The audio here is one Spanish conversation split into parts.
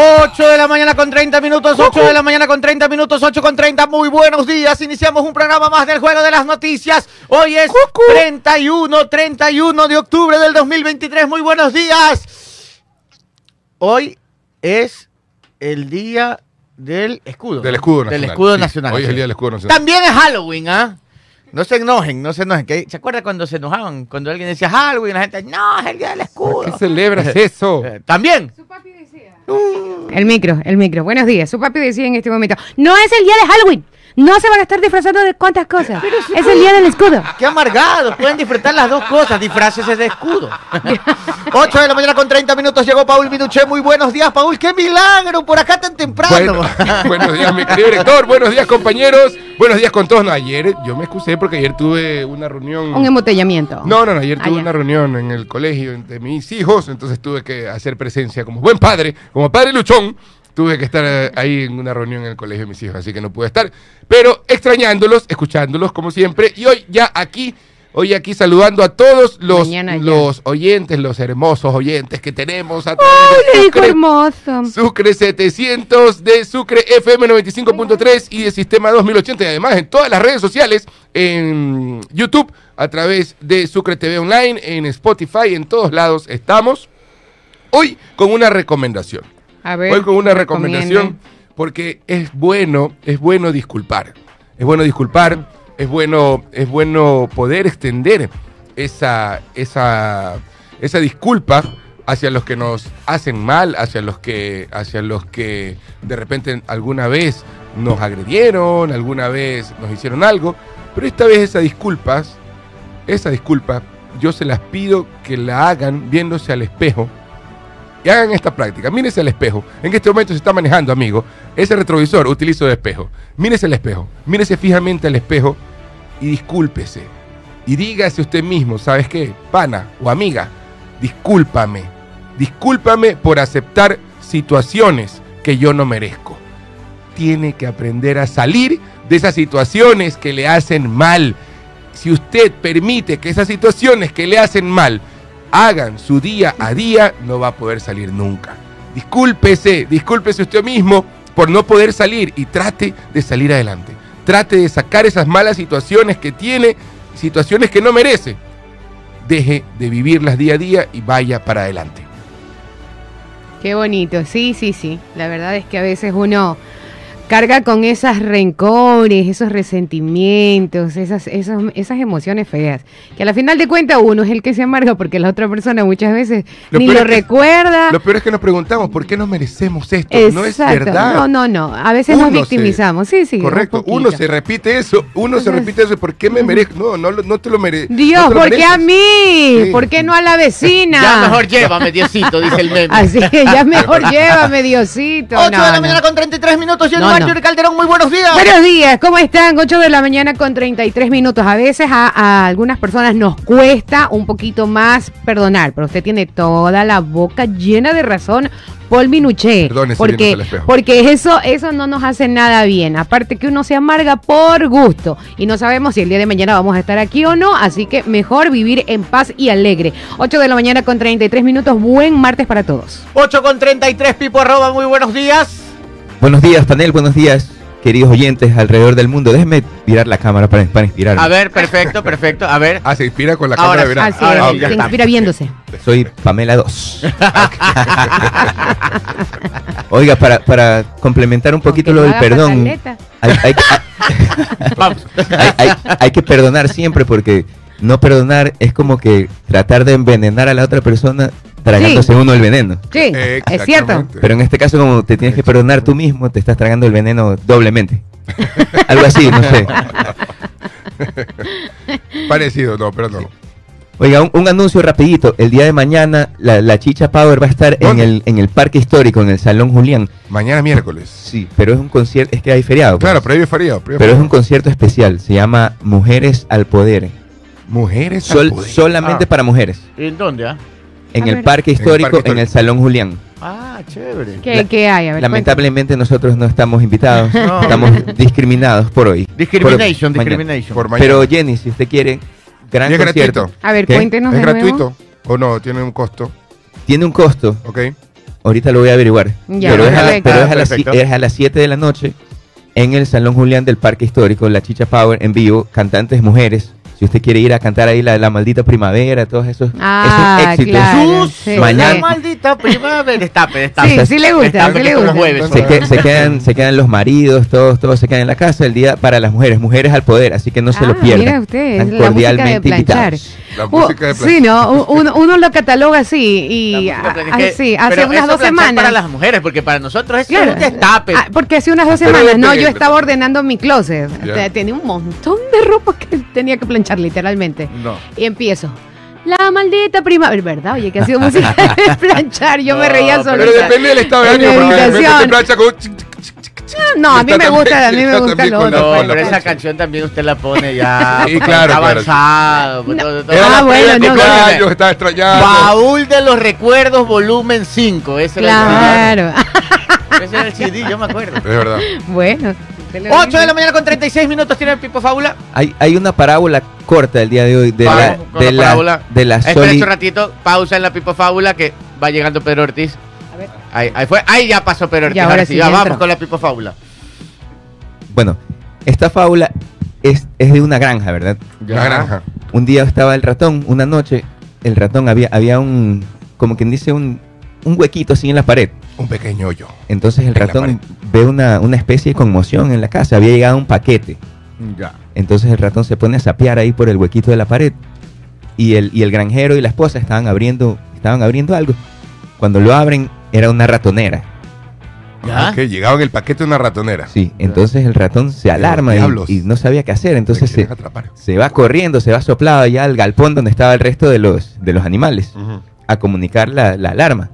8 de la mañana con 30 minutos, 8 de la mañana con 30 minutos, 8 con 30. Muy buenos días. Iniciamos un programa más del Juego de las Noticias. Hoy es 31, 31 de octubre del 2023. Muy buenos días. Hoy es el día del escudo. Del escudo Del nacional. escudo Sí, nacional. Hoy es el día del escudo nacional. También es Halloween, ¿ah? No se enojen, no se enojen. que- ¿Se acuerda cuando se enojaban? Cuando alguien decía Halloween, la gente, no, es el día del escudo. ¿Qué celebras eso? Eh, También. El micro, el micro. Buenos días. Su papi decía en este momento, no es el día de Halloween. No se van a estar disfrazando de cuántas cosas. Es el día del escudo. Qué amargados, pueden disfrutar las dos cosas, disfraces de escudo. 8 de la mañana con 30 minutos llegó Paul Minuché. Muy buenos días, Paul. ¡Qué milagro! Por acá tan temprano. Bueno, buenos días, mi querido director. Buenos días, compañeros. Buenos días con todos. No, ayer yo me excusé porque ayer tuve una reunión. Un embotellamiento. No, no, no, ayer tuve Ah, una reunión en el colegio de mis hijos, entonces tuve que hacer presencia como buen padre, como padre luchón, tuve que estar eh, ahí en una reunión en el colegio de mis hijos, así que no pude estar, pero extrañándolos, escuchándolos como siempre, y hoy ya aquí, hoy aquí saludando a todos los, los oyentes, los hermosos oyentes que tenemos a través ¡Ay, Sucre, hermoso! Sucre 700 de Sucre FM 95.3 y de Sistema 2080 y además en todas las redes sociales, en YouTube, a través de Sucre TV Online, en Spotify, en todos lados estamos. Hoy con una recomendación. A ver, Hoy con una recomienda. recomendación porque es bueno, es bueno disculpar. Es bueno disculpar, es bueno, es bueno poder extender esa, esa, esa disculpa hacia los que nos hacen mal, hacia los que, hacia los que de repente alguna vez nos agredieron, alguna vez nos hicieron algo, pero esta vez esas disculpas, esa disculpa, yo se las pido que la hagan viéndose al espejo hagan esta práctica. Mírese al espejo. En este momento se está manejando, amigo. Ese retrovisor utilizo de espejo. Mírese al espejo. Mírese fijamente al espejo y discúlpese. Y dígase usted mismo, ¿sabes qué? Pana o amiga, discúlpame. Discúlpame por aceptar situaciones que yo no merezco. Tiene que aprender a salir de esas situaciones que le hacen mal. Si usted permite que esas situaciones que le hacen mal hagan su día a día, no va a poder salir nunca. Discúlpese, discúlpese usted mismo por no poder salir y trate de salir adelante. Trate de sacar esas malas situaciones que tiene, situaciones que no merece. Deje de vivirlas día a día y vaya para adelante. Qué bonito, sí, sí, sí. La verdad es que a veces uno carga con esas rencores, esos resentimientos, esas, esas, esas emociones feas. Que a la final de cuentas uno es el que se amarga porque la otra persona muchas veces Lo ni lo es recuerda. Lo peor es que nos preguntamos, ¿por qué nos merecemos esto? No es verdad. No, no, no. A veces nos se- victimizamos. Sí, sí. un Correcto, uno se repite eso, uno se repite eso, ¿por qué me merezco? No, no, lo- no te lo mereces. Dios, ¿por qué a mí? Sí. ¿Por qué no a la vecina? Ya mejor llévame, Diosito, dice el meme. Así que ya mejor llévame, Diosito. 8 No, de la no. mañana con 33 minutos. No, Mario no. Calderón. Muy buenos días. Buenos días, ¿cómo están? 8 de la mañana con 33 minutos. A veces a, a algunas personas nos cuesta un poquito más perdonar, pero usted tiene toda la boca llena de razón, Paul Minuché. Perdónese, porque, porque eso, eso no nos hace nada bien. Aparte que uno se amarga por gusto y no sabemos si el día de mañana vamos a estar aquí o no, así que mejor vivir en paz y alegre. 8 de la mañana con 33 minutos. Buen martes para todos. 8 con 33, Pipo arroba. Muy buenos días. Buenos días, panel, buenos días, queridos oyentes alrededor del mundo. Déjenme mirar la cámara para, para inspirarme. A ver, perfecto, perfecto. A ver. Ah, se inspira con la Ahora cámara sí. de verano. Es, sí, ya se está. inspira viéndose. Soy Pamela 2. Oiga, para, para complementar un poquito Aunque lo no del perdón, hay, hay- hay- hay que perdonar siempre porque no perdonar es como que tratar de envenenar a la otra persona tragándose uno el veneno. Sí, es cierto. Pero en este caso, como te tienes que perdonar tú mismo, te estás tragando el veneno doblemente. Algo así, no sé. Parecido, no, pero no. Oiga, un, un anuncio rapidito. El día de mañana la, la Chicha Power va a estar en el, en el Parque Histórico, en el Salón Julián. Mañana miércoles. Sí, pero es un concierto, es que hay feriado. pues. Claro, previo feriado. previo pero es un concierto especial. Se llama Mujeres al Poder. Mujeres al poder. solamente Ah, para mujeres. ¿En dónde, ah? En el. Parque Histórico, en el. Salón Julián. Ah, chévere. ¿Qué, La- qué hay? A ver, Lamentablemente nosotros no estamos invitados. No. Estamos discriminados por hoy. Discrimination, Por- mañana. discrimination. Por mañana. Pero Jenny, si usted quiere, gran ¿Y es concierto. gratuito? A ver, ¿Qué? cuéntenos ¿Es de nuevo. gratuito o no? ¿Tiene un costo? Tiene un costo. ¿Ok? ahorita lo voy a averiguar. Ya, pero es a, perfecto. pero es a las, es a las 7 de la noche en el Salón Julián del Parque Histórico, la Chicha Power en vivo, cantantes mujeres. Si usted quiere ir a cantar ahí la, la maldita primavera, todos esos, Ah, esos éxitos. claro. Sus, sí. Mañana- la maldita primavera. Destape, destape. Sí, sí le gusta, Destape sí le gusta. jueves, Se, que- se quedan, se quedan los maridos, todos, todos se quedan en la casa el día para las mujeres, mujeres al poder, así que no se Ah, lo pierdan. mira usted, Están la música de cordialmente planchar. invitados. La música de sí, ¿no? Uno, uno lo cataloga así y ah, que- sí, hace unas dos planchar semanas. para las mujeres, porque para nosotros es Claro. un destape. Ah, porque hace unas dos Pero semanas, no, yo estaba ordenando mi closet. Sea, Tenía un montón de ropa que tenía que planchar, literalmente. No. Y empiezo. La maldita primavera, ¿verdad? Oye, que ha sido música de planchar. Yo me reía solita. Pero depende del estado de ánimo, porque de repente te plancha con... No, a mí Está me gusta, a mí me está gusta lo otro. No, pero esa canción también usted la pone ya. Sí, claro, está avanzado. Ah, bueno, no, estaba extrañando. Baúl de los recuerdos, volumen 5. Ese era el Claro. Ese era el CD, yo me acuerdo. Es verdad. bueno. Se le 8 dice. de la mañana con 36 minutos tiene el Pipo Fábula. Hay, hay una parábola corta el día de hoy de Vamos la, de la la, parábola. de la Espera soli- un ratito, pausa en la Pipo Fábula que va llegando Pedro Ortiz. A ver. Ahí, ahí fue, ahí ya pasó Pedro Ortiz. Ya, ahora ahora sí, ya vamos con la Pipo Fábula. Bueno, esta fábula es, es de una granja, ¿verdad? La granja. Un día estaba el ratón, una noche, el ratón había, había un, como quien dice, un, un huequito así en la pared. Un pequeño hoyo. Entonces el En ratón ve una, una especie de conmoción en la casa, había llegado un paquete. Ya. Entonces el ratón se pone a sapear ahí por el huequito de la pared. Y el, y el granjero y la esposa estaban abriendo, estaban abriendo algo. Cuando lo abren, era una ratonera. ¿Ya? Que llegaba en el paquete una ratonera. Sí, entonces el ratón se alarma y- no sabía qué hacer. Entonces se, se va corriendo, se va soplado allá al galpón donde estaba el resto de los, de los animales a comunicar la, la alarma.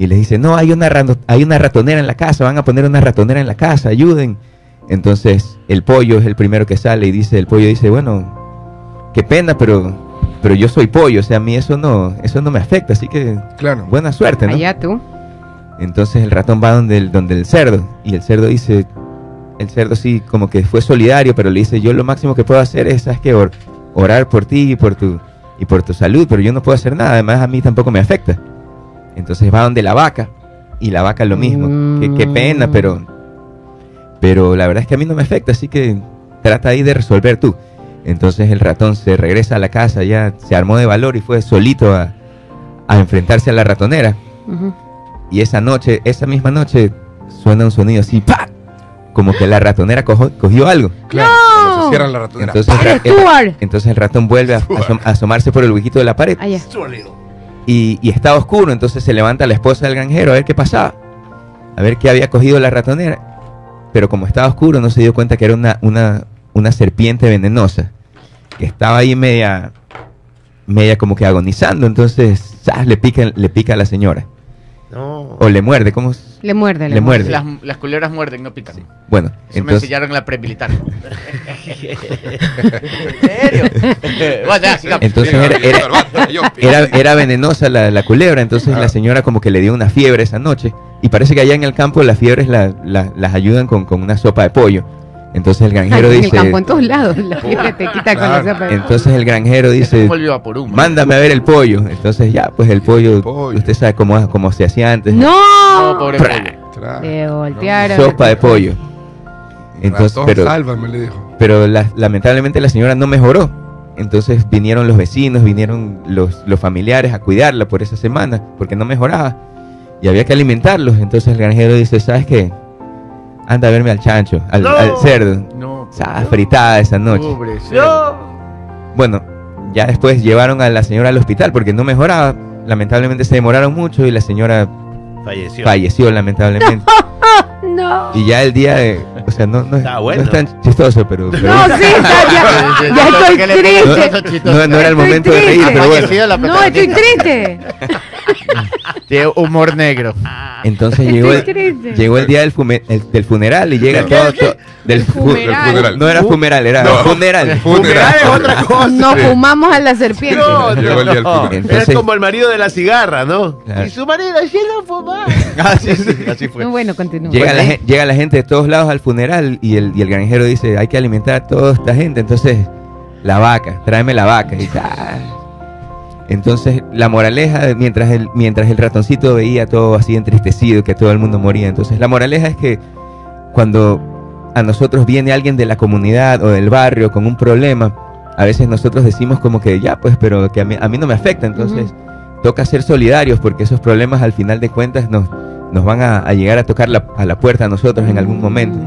Y les dice, no, hay una, hay una ratonera en la casa, van a poner una ratonera en la casa, ayuden. Entonces el pollo es el primero que sale y dice, el pollo dice, bueno, qué pena, pero, pero yo soy pollo, o sea, a mí eso no, eso no me afecta, así que Claro. buena suerte, ¿no? Allá tú. Entonces el ratón va donde el, donde el cerdo y el cerdo dice, el cerdo sí como que fue solidario, pero le dice, yo lo máximo que puedo hacer es, ¿sabes qué? Or- orar por ti y por tu y por tu salud, pero yo no puedo hacer nada, además a mí tampoco me afecta. Entonces va donde la vaca y la vaca lo mismo. Qué, qué pena, Mm. pero pero la verdad es que a mí no me afecta, así que trata ahí de resolver tú. Entonces el ratón se regresa a la casa, ya se armó de valor y fue solito a, a enfrentarse a la ratonera. Y esa noche, esa misma noche, suena un sonido así, ¡pa! Como que la ratonera cojo- cogió algo. Claro. No. Se cierran la ratonera. Entonces, ¡Padre el, Stuart! entonces el ratón vuelve a, asom- a asomarse por el huequito de la pared Allá. Y, y está oscuro. Entonces se levanta la esposa del granjero a ver qué pasaba, a ver qué había cogido la ratonera. Pero como estaba oscuro, no se dio cuenta que era una, una, una serpiente venenosa que estaba ahí media, media como que agonizando. Entonces, le pica, le pica a la señora No. o le muerde. ¿Cómo? es? Le muerde, le, Le muerde. Las, las culebras muerden, no pican. Bueno, Eso me entonces, enseñaron en la premilitar. ¿En serio? bueno, ya, sigamos. Entonces era- era- venenosa la, la culebra, entonces Ah. la señora como que le dio una fiebre esa noche. Y parece que allá en el campo las fiebres la- la- las ayudan con, con una sopa de pollo. Entonces el granjero en el dice... campo, en todos lados. La fiebre te quita con Claro. la sopa. Entonces el granjero dice... El Vaporuma. Mándame a ver el pollo. Entonces ya, pues el pollo, El pollo. usted sabe cómo, cómo se hacía antes. No, ¡No! pobre pollo. Voltearon. Sopa de pollo. Entonces, Ratón, pero, sálvame, le dijo. pero la- lamentablemente la señora no mejoró. Entonces vinieron los vecinos, vinieron los, los familiares a cuidarla por esa semana, porque no mejoraba. Y había que alimentarlos. Entonces el granjero dice, ¿sabes qué? Anda a verme al chancho, al, No. al cerdo. No, Estaba fritada esa noche. pobre cerdo. Bueno, ya después llevaron a la señora al hospital porque no mejoraba. Lamentablemente se demoraron mucho y la señora Falleció. falleció lamentablemente. No. Y ya el día de... O sea, no, no, es- Está no bueno. es tan chistoso, pero... pero- No, sí, está, ya, ya estoy triste. No, no era el momento de reír, triste. pero bueno. No, estoy triste. Tiene humor negro. Entonces llegó el, triste. llegó el día del, fume- el- del funeral y llega todo, todo- del fu- funeral. No era funeral era No. funeral Funeral. es otra cosa. Nos fumamos a la serpiente. No, Llegó el día del no. funeral. Entonces- es como el marido de la cigarra, ¿no? Claro. Y su marido, sí lo fumaba. Así, sí, así fue. No, bueno, continúa. llega, la, llega la gente de todos lados al funeral y el, y el granjero dice hay que alimentar a toda esta gente entonces la vaca tráeme la vaca y tal Entonces, la moraleja, mientras el, mientras el ratoncito veía todo así entristecido, que todo el mundo moría, entonces la moraleja es que cuando a nosotros viene alguien de la comunidad o del barrio con un problema, a veces nosotros decimos como que ya, pues, pero que a mí, a mí no me afecta, entonces toca ser solidarios porque esos problemas al final de cuentas nos, nos van a, a llegar a tocar la, a la puerta a nosotros en algún momento.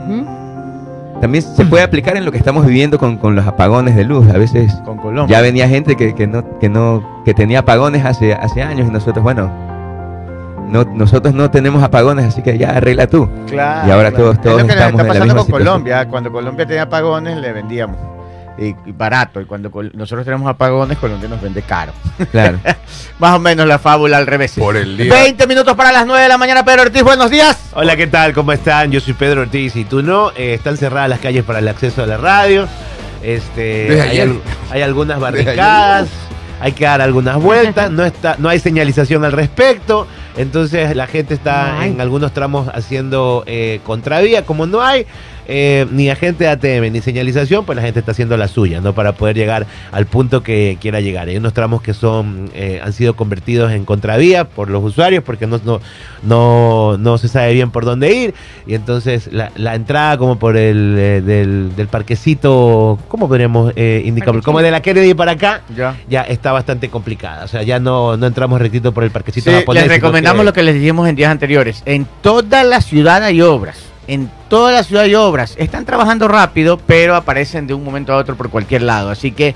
También se puede aplicar en lo que estamos viviendo con, con los apagones de luz. A veces Con Colombia. ya venía gente que, que no, que no, que tenía apagones hace, hace años y nosotros, bueno, no, nosotros no tenemos apagones, así que ya arregla tú. Claro, Y ahora claro. todos- todos es lo que nos estamos está en la pasando misma con situación. Colombia. Cuando Colombia tenía apagones, le vendíamos. Y, barato. Y cuando col- nosotros tenemos apagones, Colombia nos vende caro. Claro. Más o menos la fábula al revés. Por el día. 20 minutos para las 9 de la mañana, Pedro Ortiz. Buenos días. Hola, ¿qué tal? ¿Cómo están? Yo soy Pedro Ortiz y tú no. Eh, están cerradas las calles para el acceso a la radio. Este, hay, al- hay algunas barricadas. Hay que dar algunas vueltas. No está, no hay señalización al respecto. Entonces la gente está Ay. en algunos tramos haciendo eh, contravía. Como no hay eh, ni agente de ATM ni señalización, pues la gente está haciendo la suya, ¿no? Para poder llegar al punto que quiera llegar. Hay unos tramos que son eh, han sido convertidos en contravía por los usuarios porque no, no, no, no se sabe bien por dónde ir. Y entonces la, la entrada como por el eh, del, del parquecito, ¿cómo podríamos eh, indicarlo? Parque Como de la Kennedy para acá. Ya. Ya está bastante complicada. O sea, ya no, no entramos rectito por el parquecito Sí, japonés. les recomendamos lo que les dijimos en días anteriores. En toda la ciudad hay obras. En toda la ciudad hay obras. Están trabajando rápido, pero aparecen de un momento a otro por cualquier lado. Así que,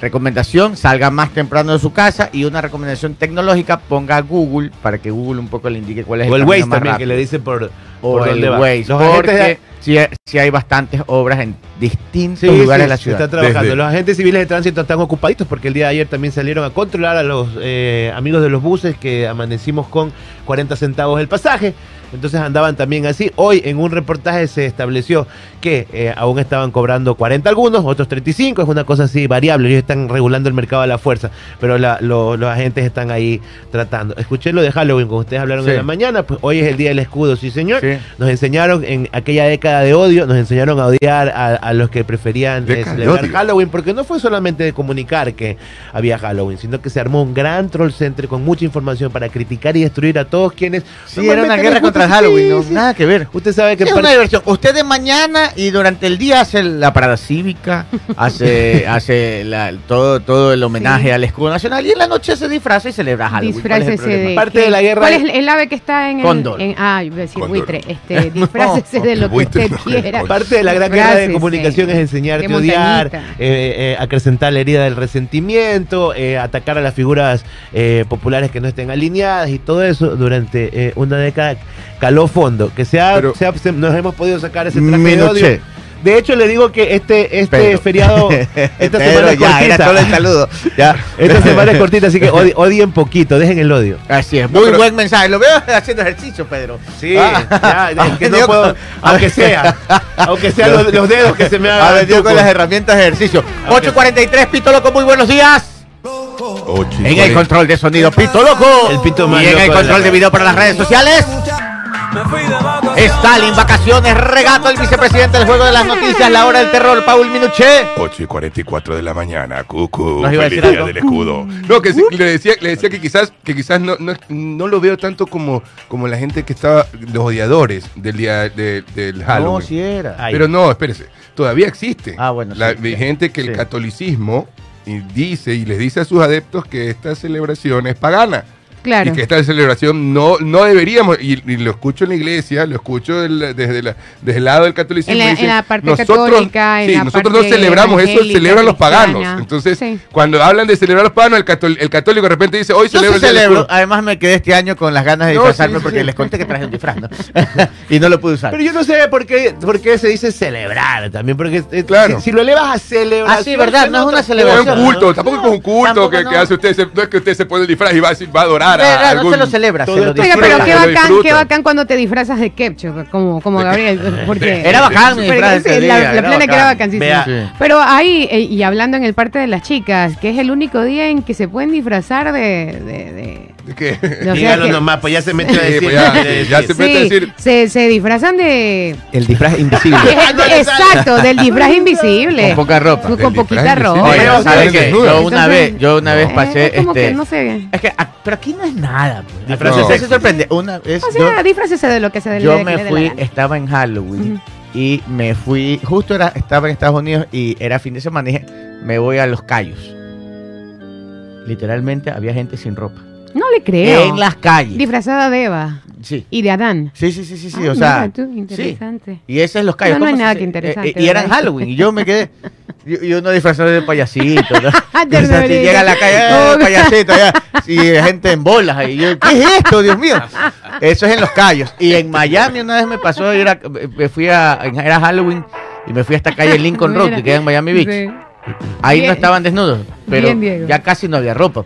recomendación, salga más temprano de su casa. Y una recomendación tecnológica, ponga Google para que Google un poco le indique cuál es O el camino Waze más también, que le dicen por, O por el. Waze, Los de- porque si, si hay bastantes obras en distintos Sí, lugares sí, de la se ciudad. está trabajando. Desde- Los agentes civiles de tránsito están ocupaditos porque el día de ayer también salieron a controlar a los eh, amigos de los buses que amanecimos con 40 centavos el pasaje. Entonces andaban también así. Hoy en un reportaje se estableció que eh, aún estaban cobrando 40 algunos, otros 35. Es una cosa así variable. Ellos están regulando el mercado a la fuerza. Pero la- lo- los agentes están ahí tratando. Escuché lo de Halloween, como ustedes hablaron Sí. en la mañana. Pues hoy es el día del escudo, sí señor. Sí. Nos enseñaron en aquella década de odio, nos enseñaron a odiar a, a los que preferían eh, celebrar. Halloween, porque no fue solamente de comunicar que había Halloween, sino que se armó un gran troll center con mucha información para criticar y destruir a todos quienes. Sí, era una guerra contra el Halloween, Sí, ¿no? sí. Nada que ver. Usted sabe que es par- una diversión. Usted de mañana y durante el día hace la parada cívica, hace, hace la- todo, todo el homenaje Sí. al escudo nacional y en la noche se disfraza y celebra Halloween. ¿Cuál es el Disfrácese de. Parte ¿qué? de la guerra ¿Cuál es- es el ave que está en el. Cóndor. en- ah, iba a decir Cóndor. Buitre. Este, disfrácese de lo que usted quiera. Parte de la gran guerra de comunicación es enseñarte a odiar, eh, eh, acrecentar la herida del resentimiento, eh, atacar a las figuras eh, populares que no estén alineadas y todo eso durante eh, una década caló fondo. Que se ha- Pero- se ha- se- nos hemos podido sacar ese traje de odio. De hecho, le digo que este, este Pedro. feriado, esta semana es ya, era cortita. solo el saludo. Ya. Esta semana es cortita, así que odi- odien poquito, dejen el odio. Así es, muy pero- buen mensaje. Lo veo haciendo ejercicio, Pedro. Sí, Ah. ya, es que no puedo, con- aunque sea, aunque sean los, los dedos que se me Ha hagan. venido con tucos. las herramientas de ejercicio. 8.43, Pito Loco, muy buenos días. Ocho En el control de sonido, Pito Loco. El pito más y en loco el de control la de video para las redes sociales. Stalin, vacaciones, regato, el vicepresidente del juego de las noticias, la hora del terror, Paul Minuché. 8 y 44 de la mañana, cucu, ¿Nos iba a feliz decir día algo? del escudo. No, que sí, le decía, le decía que quizás, que quizás no, no, no lo veo tanto como, como la gente que estaba, los odiadores del día de- del Halloween. No, si era. Ay. Pero no, espérese, todavía existe. Ah, bueno, La sí. hay gente que el Sí. catolicismo y dice y les dice a sus adeptos que esta celebración es pagana. Claro. Y que esta celebración no, no deberíamos, y, y lo escucho en la iglesia, lo escucho del- desde, la- desde el lado del catolicismo. En la- dicen, en la parte nosotros, católica, en sí, la nosotros parte no celebramos eso, celebran los paganos. Entonces, Sí. cuando hablan de celebrar los paganos, el, catol- el católico de repente dice, hoy Yo celebro sí el día del celebro. Además me quedé este año con las ganas de No, disfrazarme sí, sí, porque sí. les conté que traje un disfraz, ¿no? y no lo pude usar. Pero yo no sé por qué, por qué se dice celebrar también, porque eh, Claro. si, si lo elevas a celebrar. Ah, sí, verdad, no es una No es celebración. un culto, ¿no? tampoco es un culto que, no. que hace usted, no es que usted se pone el disfraz y va, a decir- a no algún... se lo celebra, se lo Oiga, pero qué Lo bacán, qué bacán cuando te disfrazas de ketchup, como, como Gabriel, porque Era bacán mi disfraz la, día, la era plena que era bacán. vacancísimo. Vea. Sí. Pero ahí, eh, y hablando en el parte de las chicas, que es el único día en que se pueden disfrazar de, de, de- ¿Qué? No Dígalo que- nomás, pues ya se mete a Sí, decir. pues ya, ya se mete a Sí, decir. se, se disfrazan de... El disfraz invisible. Exacto, del disfraz invisible. Con poca ropa. Con, poquita ropa. Oye, ¿sabes qué? Yo una vez, yo una vez Eh, pasé, es como este, que no sé. es que, ah, pero aquí no es nada, pues. Disfraces No. se sorprende. Una vez O yo, sea, disfrácese de lo que se le yo me dé fui, estaba en Halloween Ujú. y me fui, justo era, estaba en Estados Unidos y era fin de semana y dije, me voy a Los Cayos. Literalmente había gente sin ropa. No le creo. En las calles. Disfrazada de Eva Sí. y de Adán. Sí, sí, sí, sí, sí, Ah, o sea, mira tú, sí. interesante. Y ese es Los Cayos. No, no ¿cómo hay nada que interesante, Eh, eh, y era en ¿verdad? Halloween y yo me quedé, y, y uno disfrazado de payasito, ¿no? Ah, O sea, si llega a la calle, Oh. "Eh, payasito, ya. y gente en bolas ahí. Yo, ¿Qué es esto, Dios mío? Eso es en Los Cayos. Y en Miami una vez me pasó, era, me fui a, era Halloween y me fui a esta calle Lincoln Road, que queda en Miami Beach. Sí. Ahí Bien. no estaban desnudos, pero Bien, ya casi no había ropa.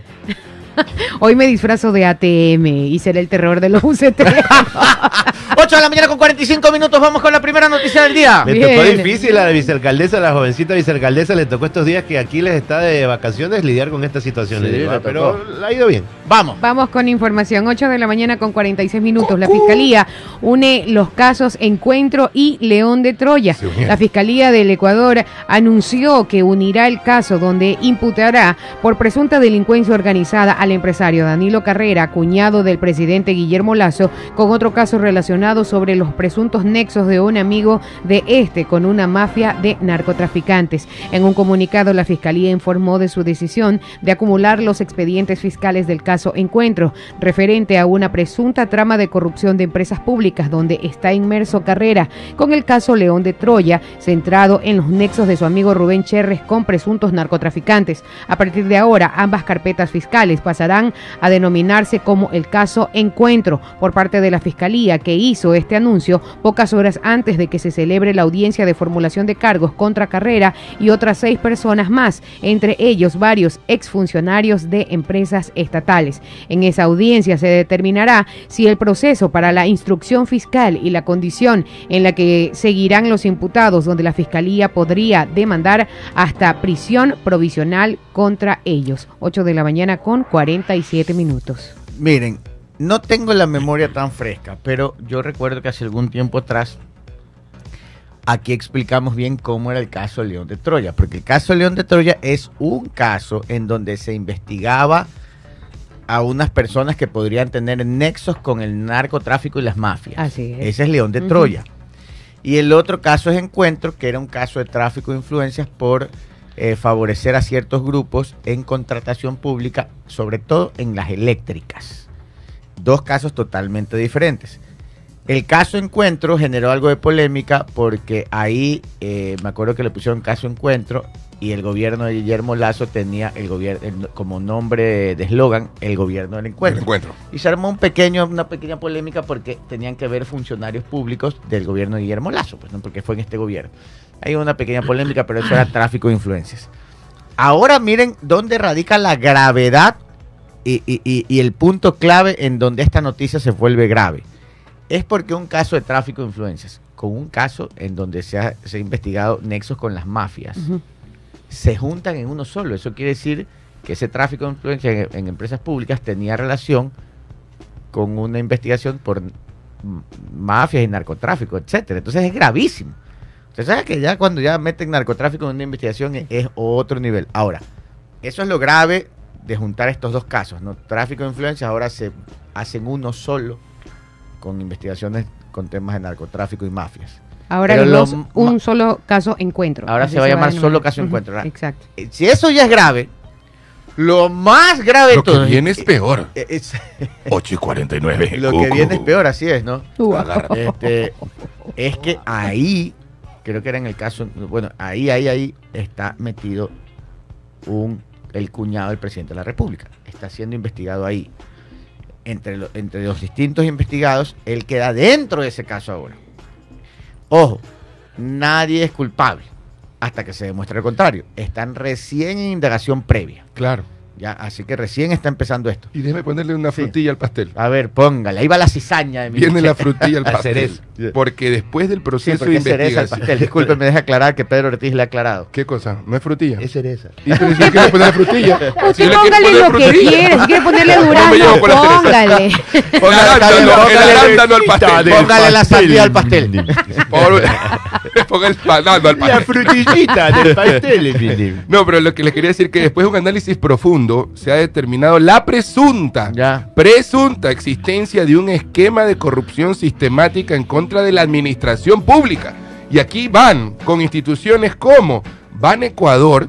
Hoy me disfrazo de ATM y seré el terror de los UCT. 8 de la mañana con 45 minutos, vamos con la primera noticia del día. Le Bien. tocó difícil a la vicealcaldesa, a la jovencita vicealcaldesa, le tocó estos días que aquí les está de vacaciones lidiar con estas situaciones. Sí, digo, le ah, pero le ha ido bien. Vamos. Vamos con información. 8 de la mañana con 46 minutos. La Fiscalía une los casos Encuentro y León de Troya. La Fiscalía del Ecuador anunció que unirá el caso donde imputará por presunta delincuencia organizada al empresario Danilo Carrera, cuñado del presidente Guillermo Lazo, con otro caso relacionado sobre los presuntos nexos de un amigo de este con una mafia de narcotraficantes. En un comunicado, la Fiscalía informó de su decisión de acumular los expedientes fiscales del caso Encuentro, referente a una presunta trama de corrupción de empresas públicas donde está inmerso Carrera, con el caso León de Troya, centrado en los nexos de su amigo Rubén Cherres con presuntos narcotraficantes. A partir de ahora, ambas carpetas fiscales pasarán a denominarse como el caso Encuentro por parte de la Fiscalía que hizo este anuncio pocas horas antes de que se celebre la audiencia de formulación de cargos contra Carrera y otras seis personas más, entre ellos varios exfuncionarios de empresas estatales. En esa audiencia se determinará si el proceso para la instrucción fiscal y la condición en la que seguirán los imputados, donde la Fiscalía podría demandar hasta prisión provisional contra ellos. 8 de la mañana con 47 minutos. Miren, no tengo la memoria tan fresca, pero yo recuerdo que hace algún tiempo atrás aquí explicamos bien cómo era el caso León de Troya, porque el caso León de Troya es un caso en donde se investigaba a unas personas que podrían tener nexos con el narcotráfico y las mafias. Así es. Ese es León de. Troya. Y el otro caso es Encuentro, que era un caso de tráfico de influencias por eh, favorecer a ciertos grupos en contratación pública, sobre todo en las eléctricas. Dos casos totalmente diferentes. El caso Encuentro generó algo de polémica porque ahí eh, me acuerdo que le pusieron caso Encuentro y el gobierno de Guillermo Lazo tenía el gobierno como nombre de eslogan el gobierno del El encuentro. encuentro. Y se armó un pequeño, una pequeña polémica porque tenían que ver funcionarios públicos del gobierno de Guillermo Lazo, pues, ¿no? porque fue en este gobierno. Hay una pequeña polémica, pero eso era tráfico de influencias. Ahora miren dónde radica la gravedad y, y- y- y el punto clave en donde esta noticia se vuelve grave. Es porque un caso de tráfico de influencias, con un caso en donde se ha, se ha investigado nexos con las mafias, se juntan en uno solo. Eso quiere decir que ese tráfico de influencia en, en empresas públicas tenía relación con una investigación por mafias y narcotráfico, etcétera. Entonces es gravísimo. Usted sabe que ya cuando ya meten narcotráfico en una investigación es, es otro nivel. Ahora, eso es lo grave de juntar estos dos casos, ¿no? Tráfico de influencias ahora se hacen uno solo con investigaciones con temas de narcotráfico y mafias. Ahora Pero los lo un solo caso encuentro. Ahora se va a llamar solo caso encuentro, ¿verdad? Exacto. Eh, Si eso ya es grave, lo más grave de Lo que todo viene es peor. eh, es- 8 y 49. lo que viene es peor, así es, ¿no? Este, es que ahí, creo que era en el caso, bueno, ahí, ahí, ahí está metido un, el cuñado del presidente de la República. Está siendo investigado ahí. Entre, entre los distintos investigados, él queda dentro de ese caso ahora. Ojo, nadie es culpable hasta que se demuestre lo contrario. Están recién en indagación previa. Claro. Ya, así que recién está empezando esto. Y déjeme ponerle una Sí. frutilla al pastel. A ver, póngale. Ahí va la cizaña de mi Viene la frutilla al La pastel. cereza. Porque después del Sí, proceso porque de es cereza investigación. pastel. Disculpe, me deja aclarar que Pedro Ortiz le ha aclarado. ¿Qué cosa? ¿No es frutilla? Es cereza. ¿Y si le quiere poner frutilla? Si Usted quiere póngale lo que quiere. Si quiere ponerle durazno, la póngale. Póngale, el póngale- arándano al pastel. Póngale la sandía al pastel. Por- Le ponga el banano al La pastel. frutillita del pastel. No, pero lo que les quería decir que después de un análisis profundo se ha determinado la presunta, Ya. presunta existencia de un esquema de corrupción sistemática en contra de la administración pública. Y aquí van con instituciones como Ban Ecuador,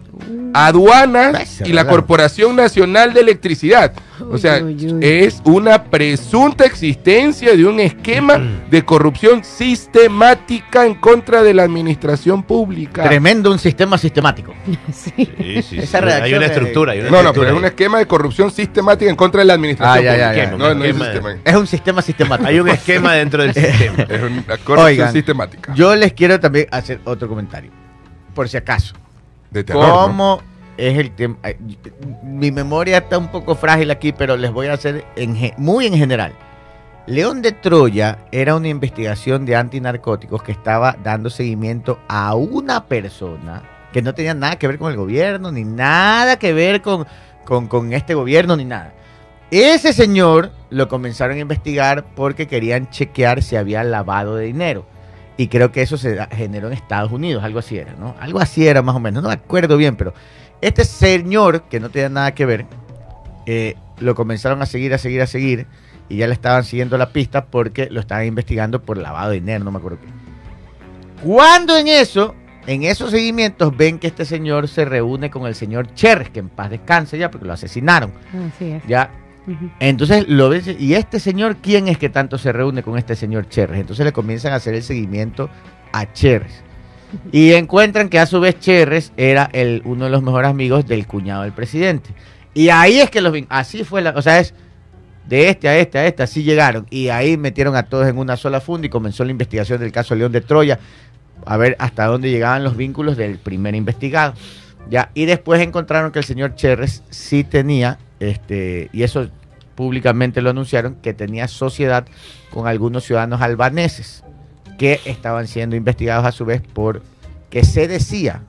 Aduanas y la. Corporación Nacional de Electricidad. O sea, es una presunta existencia de un esquema de corrupción sistemática en contra de la administración pública. Tremendo un sistema sistemático. Sí. Sí, sí, Esa sí. redacción Hay una estructura. hay una No, no, pero es un esquema de corrupción sistemática en contra de la administración Ah, ya, ya, pública. ya. No, no es Esquema. sistema. Es un sistema sistemático. Hay un esquema dentro del sistema. Es una corrupción Oigan, sistemática. Yo les quiero también hacer otro comentario. Por si acaso. De. ¿Cómo es el tema? Mi memoria está un poco frágil aquí, pero les voy a hacer muy en general. León de Troya era una investigación de antinarcóticos que estaba dando seguimiento a una persona que no tenía nada que ver con el gobierno, ni nada que ver con, con, con este gobierno, ni nada. Ese señor lo comenzaron a investigar porque querían chequear si había lavado de dinero. Y creo que eso se generó en Estados Unidos, algo así era, ¿no? Algo así era más o menos, no me acuerdo bien, pero este señor, que no tenía nada que ver, eh, lo comenzaron a seguir, a seguir, a seguir, y ya le estaban siguiendo la pista porque lo estaban investigando por lavado de dinero, no me acuerdo qué. Cuando en eso, en esos seguimientos, ven que este señor se reúne con el señor Cherres, que en paz descanse ya, porque lo asesinaron, Así es. ya Entonces lo ves, y este señor, ¿quién es que tanto se reúne con este señor Cherres? Entonces le comienzan a hacer el seguimiento a Cherres. Y encuentran que a su vez Cherres era el, uno de los mejores amigos del cuñado del presidente. Y ahí es que los así fue la, o sea, es de este a este a este, así llegaron. Y ahí metieron a todos en una sola funda y comenzó la investigación del caso León de Troya, a ver hasta dónde llegaban los vínculos del primer investigado. Ya, y después encontraron que el señor Cherres sí tenía, este, y eso públicamente lo anunciaron, que tenía sociedad con algunos ciudadanos albaneses que estaban siendo investigados a su vez por que se decía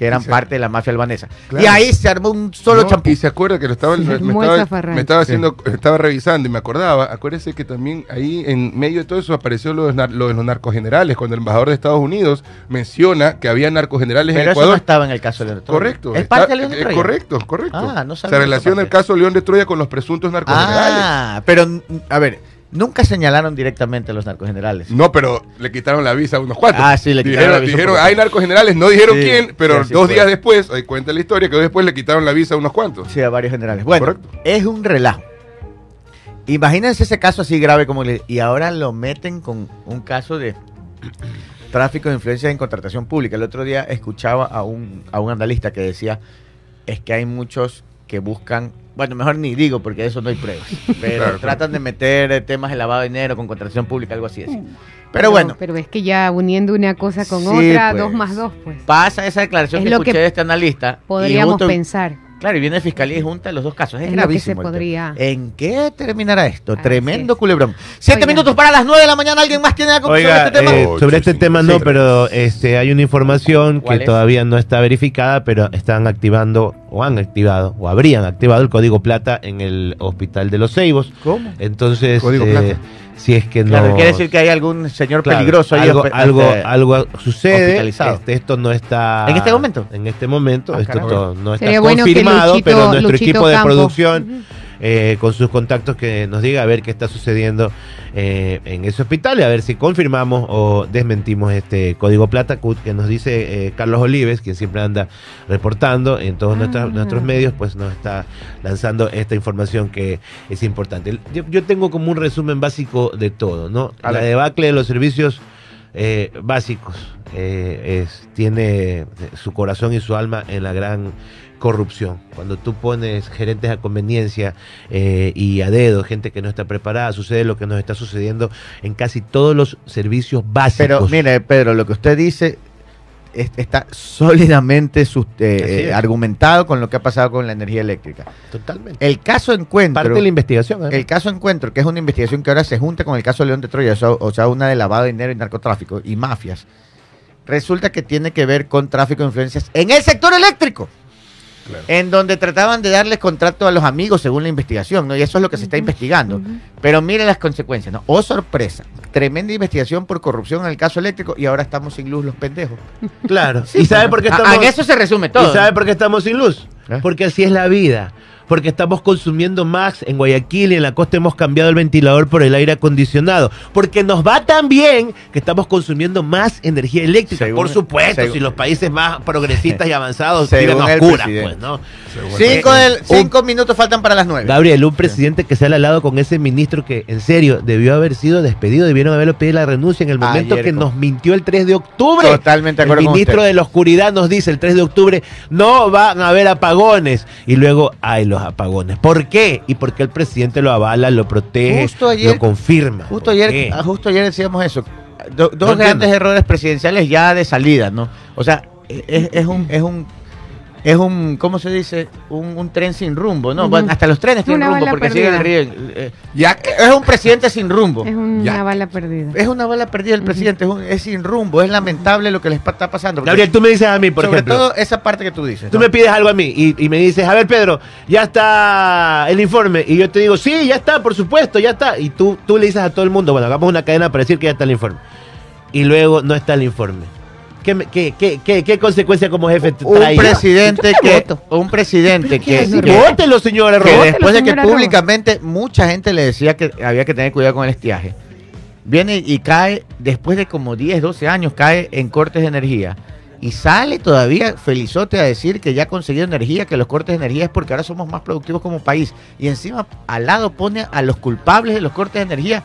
que eran se- parte de la mafia albanesa. Claro. Y ahí se armó un solo No, champú. Y se acuerda que lo estaba, Se me, estaba, zafarrancho. me estaba Sí. haciendo, estaba revisando y me acordaba. Acuérdese que también ahí en medio de todo eso apareció lo de, lo de los narcogenerales, cuando el embajador de Estados Unidos menciona que había narcogenerales Pero en eso no Ecuador. estaba en el caso de León de Troya. Correcto. Es está- parte de León de es Troya. correcto, correcto. Ah, no Se relaciona el caso León de Troya con los presuntos narcogenerales. Ah, pero a ver, nunca señalaron directamente a los narcogenerales. No, pero le quitaron la visa a unos cuantos. Ah, sí, le quitaron dijeron, la visa Dijeron, hay narcogenerales, no dijeron Sí, quién, pero sí, dos fue. días después, ahí cuenta la historia, que después le quitaron la visa a unos cuantos. Sí, a varios generales. Bueno, Correcto. es un relajo. Imagínense ese caso así grave como le... Y ahora lo meten con un caso de tráfico de influencias en contratación pública. El otro día escuchaba a un, a un analista que decía, es que hay muchos que buscan... Bueno, mejor ni digo porque de eso no hay pruebas. Pero Claro, tratan de meter eh, temas de lavado de dinero con contratación pública, algo así. así. Pero bueno, Pero es que ya uniendo una cosa con Sí, otra, pues. dos más dos, pues. pasa esa declaración Es que lo escuché que de este analista. y Podríamos justo- pensar. Claro, y viene Fiscalía y Junta los dos casos. Es, Es lo que gravísimo. se podría- ¿En qué terminará esto? Así Tremendo es. culebrón. Siete Oiga. minutos para las nueve de la mañana. ¿Alguien más tiene algo Oiga, sobre este tema? eh, sobre este tema no, pero este, hay una información ¿Cuál que es? todavía no está verificada, pero están activando o han activado o habrían activado el código plata en el hospital de los Ceibos. ¿Cómo? Entonces, Código eh, plata. si es que no Claro, quiere decir que hay algún señor Claro, peligroso ahí. algo, algo, este, algo sucede. Este, esto no está. ¿En este momento? En este momento. Ah, esto to- no está Sería bueno confirmado, Luchito- pero nuestro Luchito equipo de Campo. producción, Ujú. Eh, con sus contactos, que nos diga a ver qué está sucediendo eh, en ese hospital y a ver si confirmamos o desmentimos este código plata que nos dice eh, Carlos Olives, quien siempre anda reportando en todos Ah. nuestros, nuestros medios, pues nos está lanzando esta información que es importante. Yo, yo tengo como un resumen básico de todo, ¿no? A La debacle de los servicios eh, básicos eh, es, tiene su corazón y su alma en la gran corrupción. Cuando tú pones gerentes a conveniencia eh, y a dedo, gente que no está preparada, sucede lo que nos está sucediendo en casi todos los servicios básicos. Pero mire, Pedro, lo que usted dice es- está sólidamente eh, eh, argumentado con lo que ha pasado con la energía eléctrica. Totalmente. El caso encuentro, Parte de la investigación. ¿eh? el caso encuentro, que es una investigación que ahora se junta con el caso León de Troya, o sea, una de lavado de dinero y narcotráfico y mafias, resulta que tiene que ver con tráfico de influencias en el sector eléctrico. Claro. En donde trataban de darles contrato a los amigos según la investigación, ¿no? Y eso es lo que se está investigando. Pero mire las consecuencias, ¿no? Oh, sorpresa. Tremenda investigación por corrupción en el caso eléctrico y ahora estamos sin luz los pendejos. Claro. ¿Y sabe por qué estamos, en eso se resume todo. ¿Y sabe por qué estamos sin luz? ¿Eh? Porque así es la vida. Porque estamos consumiendo más en Guayaquil y en la costa hemos cambiado el ventilador por el aire acondicionado. Porque nos va tan bien que estamos consumiendo más energía eléctrica. Según- por supuesto, según- si los países más progresistas y avanzados viven oscuras, pues, ¿no? Cinco, un- minutos faltan para las nueve. Gabriel, un presidente que se ha alado con ese ministro que, en serio, debió haber sido despedido, debieron haberlo pedido la renuncia en el momento Ayer que con- nos mintió el 3 de octubre. Totalmente de acuerdo El con ministro usted. de la oscuridad nos dice el 3 de octubre, no van a haber apagones. Y luego hay los apagones. ¿Por qué? Y porque el presidente lo avala, lo protege, Justo ayer- lo confirma. Justo ¿Por ayer, ah, justo ayer decíamos eso. Do- dos grandes errores presidenciales ya de salida, ¿no? O sea, es, es un, es un, es un, ¿cómo se dice? Un, un tren sin rumbo, ¿no? Bueno, hasta los trenes tienen rumbo porque siguen perdida. río. eh, Ya que- Es un presidente sin rumbo. Es una Ya. bala perdida. Es una bala perdida el presidente, es, un- es sin rumbo, es lamentable lo que les está pasando. Gabriel, tú me dices a mí, por sobre ejemplo. todo esa parte que tú dices. Tú ¿no? me pides algo a mí y, y me dices, a ver Pedro, ya está el informe. Y yo te digo, sí, ya está, por supuesto, ya está. Y tú, tú le dices a todo el mundo, bueno, hagamos una cadena para decir que ya está el informe. Y luego no está el informe. ¿Qué, qué, qué, qué, qué consecuencia como jefe te un trae? presidente que un presidente que, Vótelo, señora que después de que públicamente mucha gente le decía que había que tener cuidado con el estiaje, viene y cae, después de como 10, 12 años, cae en cortes de energía. Y sale todavía felizote a decir que ya ha conseguido energía, que los cortes de energía es porque ahora somos más productivos como país. Y encima al lado pone a los culpables de los cortes de energía.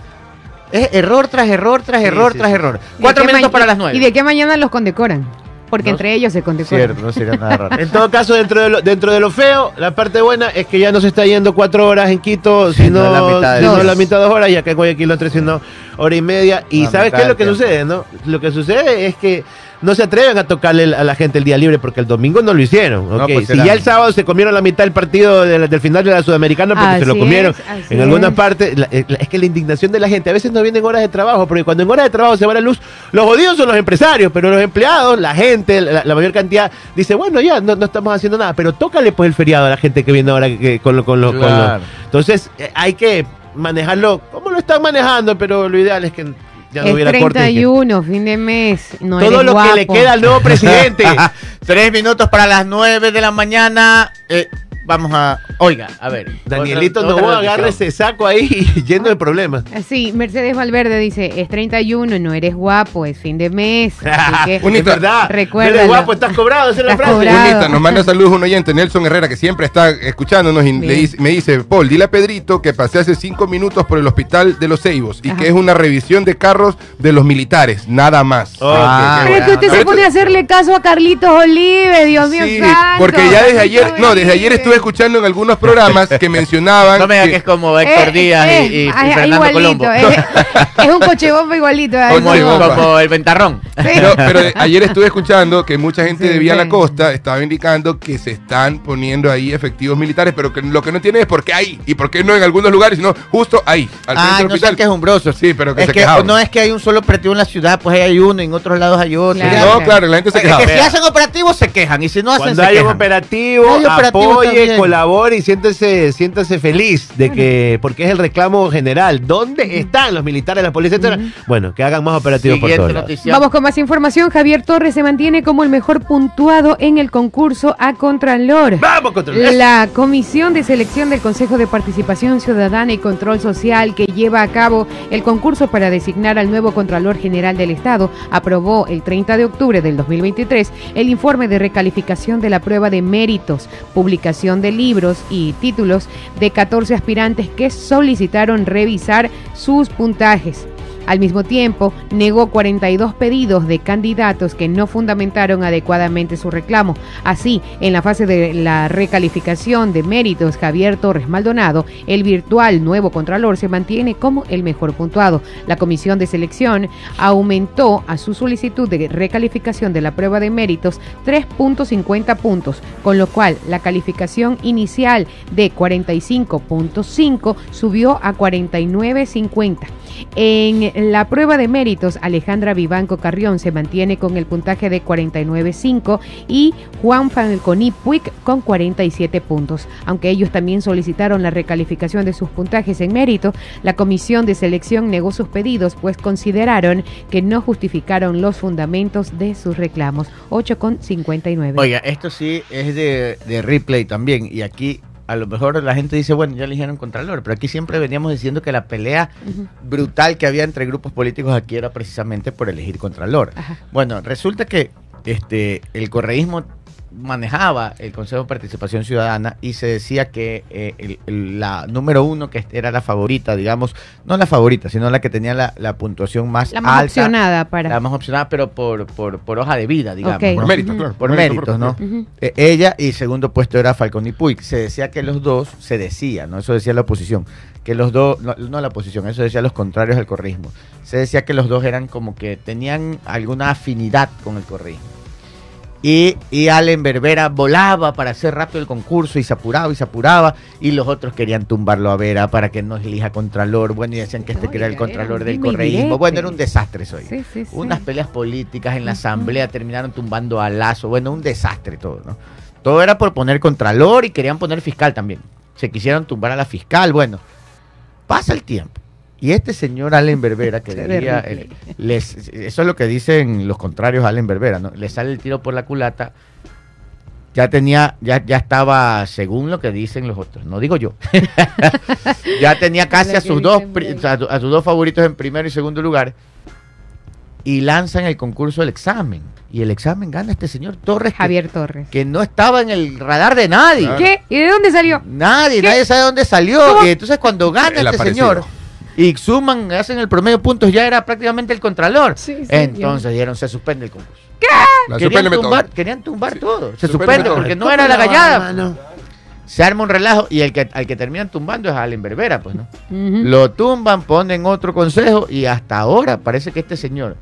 Es error tras error, tras Sí, error, sí, tras sí. error. ¿Y de Cuatro minutos para las nueve. ¿Y de qué mañana los condecoran? Porque No entre ellos se condecoran. Cierto, no sería nada raro. En todo caso, dentro de, lo, dentro de lo feo, la parte buena es que ya no se está yendo cuatro horas en Quito, sino, la mitad de sino dos. la mitad de dos horas, y acá en Guayaquil lo tres, sino hora y media. Y La ¿sabes qué es lo que sucede, no? Lo que sucede es que no se atreven a tocarle a la gente el día libre porque el domingo no lo hicieron. No, pues si ya el sábado se comieron la mitad del partido del, del final de la Sudamericana porque se lo comieron es, en algunas es. partes, la- eh, la- es que la indignación de la gente a veces no viene en horas de trabajo, porque cuando en horas de trabajo se va la luz, los jodidos son los empresarios, pero los empleados, la gente, la, la mayor cantidad, dice, bueno, ya, no, no estamos haciendo nada, pero tócale pues el feriado a la gente que viene ahora que- con lo, con lo, con lo- Claro. Entonces, eh, hay que manejarlo como lo están manejando, pero lo ideal es que ya no es hubiera cortes. y que- 31, fin de mes. No todo eres lo que le queda al nuevo presidente. Tres minutos para las nueve de la mañana. Eh, vamos a. Oiga, a ver. Danielito otra- no otra agarre ese saco ahí lleno de problemas. Sí, Mercedes Valverde dice, es 31, no eres guapo, es fin de mes. Así que Unita. es verdad. Recuérdalo. Eres guapo, estás cobrado, esa es la frase. cobrado. Bonita, nos manda saludos un oyente, Nelson Herrera, que siempre está escuchándonos y le dice- me dice, Paul, dile a Pedrito que pasé hace cinco minutos por el hospital de los Ceibos y Ajá. que es una revisión de carros de los militares, nada más. Oh, Ah, qué Pero es que usted se pone a hacerle caso a Carlitos Olive, Dios mío Sí, santo. porque ya desde ayer, no, desde ayer Olive. Estuve escuchando en algunos programas que mencionaban No me diga que- que es como Héctor Eh, Díaz eh, y, y- y ah, Fernando igualito, Colombo. Es, es un coche bomba igualito. como, el, no. bomba. como el ventarrón. Pero, pero ayer estuve escuchando que mucha gente Sí, de Vía sí. La Costa estaba indicando que se están poniendo ahí efectivos militares, pero que lo que no entienden es por qué ahí y por qué no en algunos lugares, sino justo ahí, al del no hospital. sean quejumbrosos. Sí, pero que es se que quejaban. no es que hay un solo operativo en la ciudad, pues ahí hay uno, y en otros lados hay otro. Claro. No, claro, la gente se Es que si hacen operativos se quejan, y si no hacen Cuando se hay un quejan. operativo, Hay operativo apoye, colabore y siéntese, siéntase feliz de que, porque es el reclamo general. ¿Dónde están los militares, la policía, etcétera? Bueno, que hagan más operativos por todos lados. Vamos con más información. Javier Torres se mantiene como el mejor puntuado en el concurso a Contralor. Vamos contra La Comisión de Selección del Consejo de Participación Ciudadana y Control Social que lleva a cabo el concurso para designar al nuevo Contralor General del Estado aprobó el 30 de octubre del 2023 el informe de recalificación de la prueba de méritos, publicación de libros y títulos de 14 aspirantes que solicitaron revisar sus puntajes. Al mismo tiempo, negó 42 pedidos de candidatos que no fundamentaron adecuadamente su reclamo. Así, en la fase de la recalificación de méritos, Javier Torres Maldonado, el virtual nuevo Contralor, se mantiene como el mejor puntuado. La comisión de selección aumentó a su solicitud de recalificación de la prueba de méritos 3.50 puntos, con lo cual la calificación inicial de 45.5 subió a 49.50. En la prueba de méritos, Alejandra Vivanco Carrión se mantiene con el puntaje de 49.5 y Juan Falconi Puig con 47 puntos. Aunque ellos también solicitaron la recalificación de sus puntajes en mérito, la comisión de selección negó sus pedidos, pues consideraron que no justificaron los fundamentos de sus reclamos. 8,59. Oiga, esto sí es de, de replay también. Y aquí a lo mejor la gente dice, bueno, ya eligieron Contralor, pero aquí siempre veníamos diciendo que la pelea brutal que había entre grupos políticos aquí era precisamente por elegir Contralor. Ajá. Bueno, resulta que este el correísmo manejaba el Consejo de Participación Ciudadana y se decía que eh, el- el- la número uno, que era la favorita, digamos, no la favorita, sino la que tenía la, la puntuación más, La más alta, opcionada para... la más opcionada, pero por, por, por hoja de vida, digamos. ¿no? Por mérito, claro. por méritos, ¿no? Ujú. Eh, ella y segundo puesto era Falcón y Puig. Se decía que los dos, se decía, ¿no? Eso decía la oposición, que los dos, no, no la oposición, eso decía los contrarios al correísmo. Se decía que los dos eran como que tenían alguna afinidad con el correísmo. Y, y Allen Berbera volaba para hacer rápido el concurso y se apuraba y se apuraba. Y los otros querían tumbarlo a Vera para que no elija Contralor. Bueno, y decían que este que era el Contralor del correísmo. Bueno, era un desastre eso Sí, sí, sí. unas peleas políticas en la asamblea terminaron tumbando a Lazo, bueno, un desastre todo, ¿no? Todo era por poner contralor y querían poner fiscal también. Se quisieron tumbar a la fiscal, bueno, pasa el tiempo. Y este señor Allen Berbera, que diría, eh, les, eso es lo que dicen los contrarios a Allen Berbera, ¿no? Le sale el tiro por la culata, ya tenía, ya, ya estaba, según lo que dicen los otros, no digo yo, ya tenía casi a sus dos, a, a sus dos favoritos en primero y segundo lugar y lanzan el concurso del examen. Y el examen gana este señor Torres, que- Javier Torres. que, no estaba en el radar de nadie. ¿Qué? ¿Y de dónde salió? Nadie, ¿Qué? nadie sabe dónde salió. ¿Cómo? Y entonces cuando gana El este aparecido. señor y suman, hacen el promedio de puntos, ya era prácticamente el contralor. Sí, sí, entonces dijeron, se suspende el concurso. La Querían suspende tumbar, todo. querían tumbar todo. Se Suspende porque no ¿Cómo era la gallada. mano? Se arma un relajo y el que, al que terminan tumbando es a Allen Berbera, pues, ¿no? Lo tumban, ponen otro consejo y hasta ahora parece que este señor,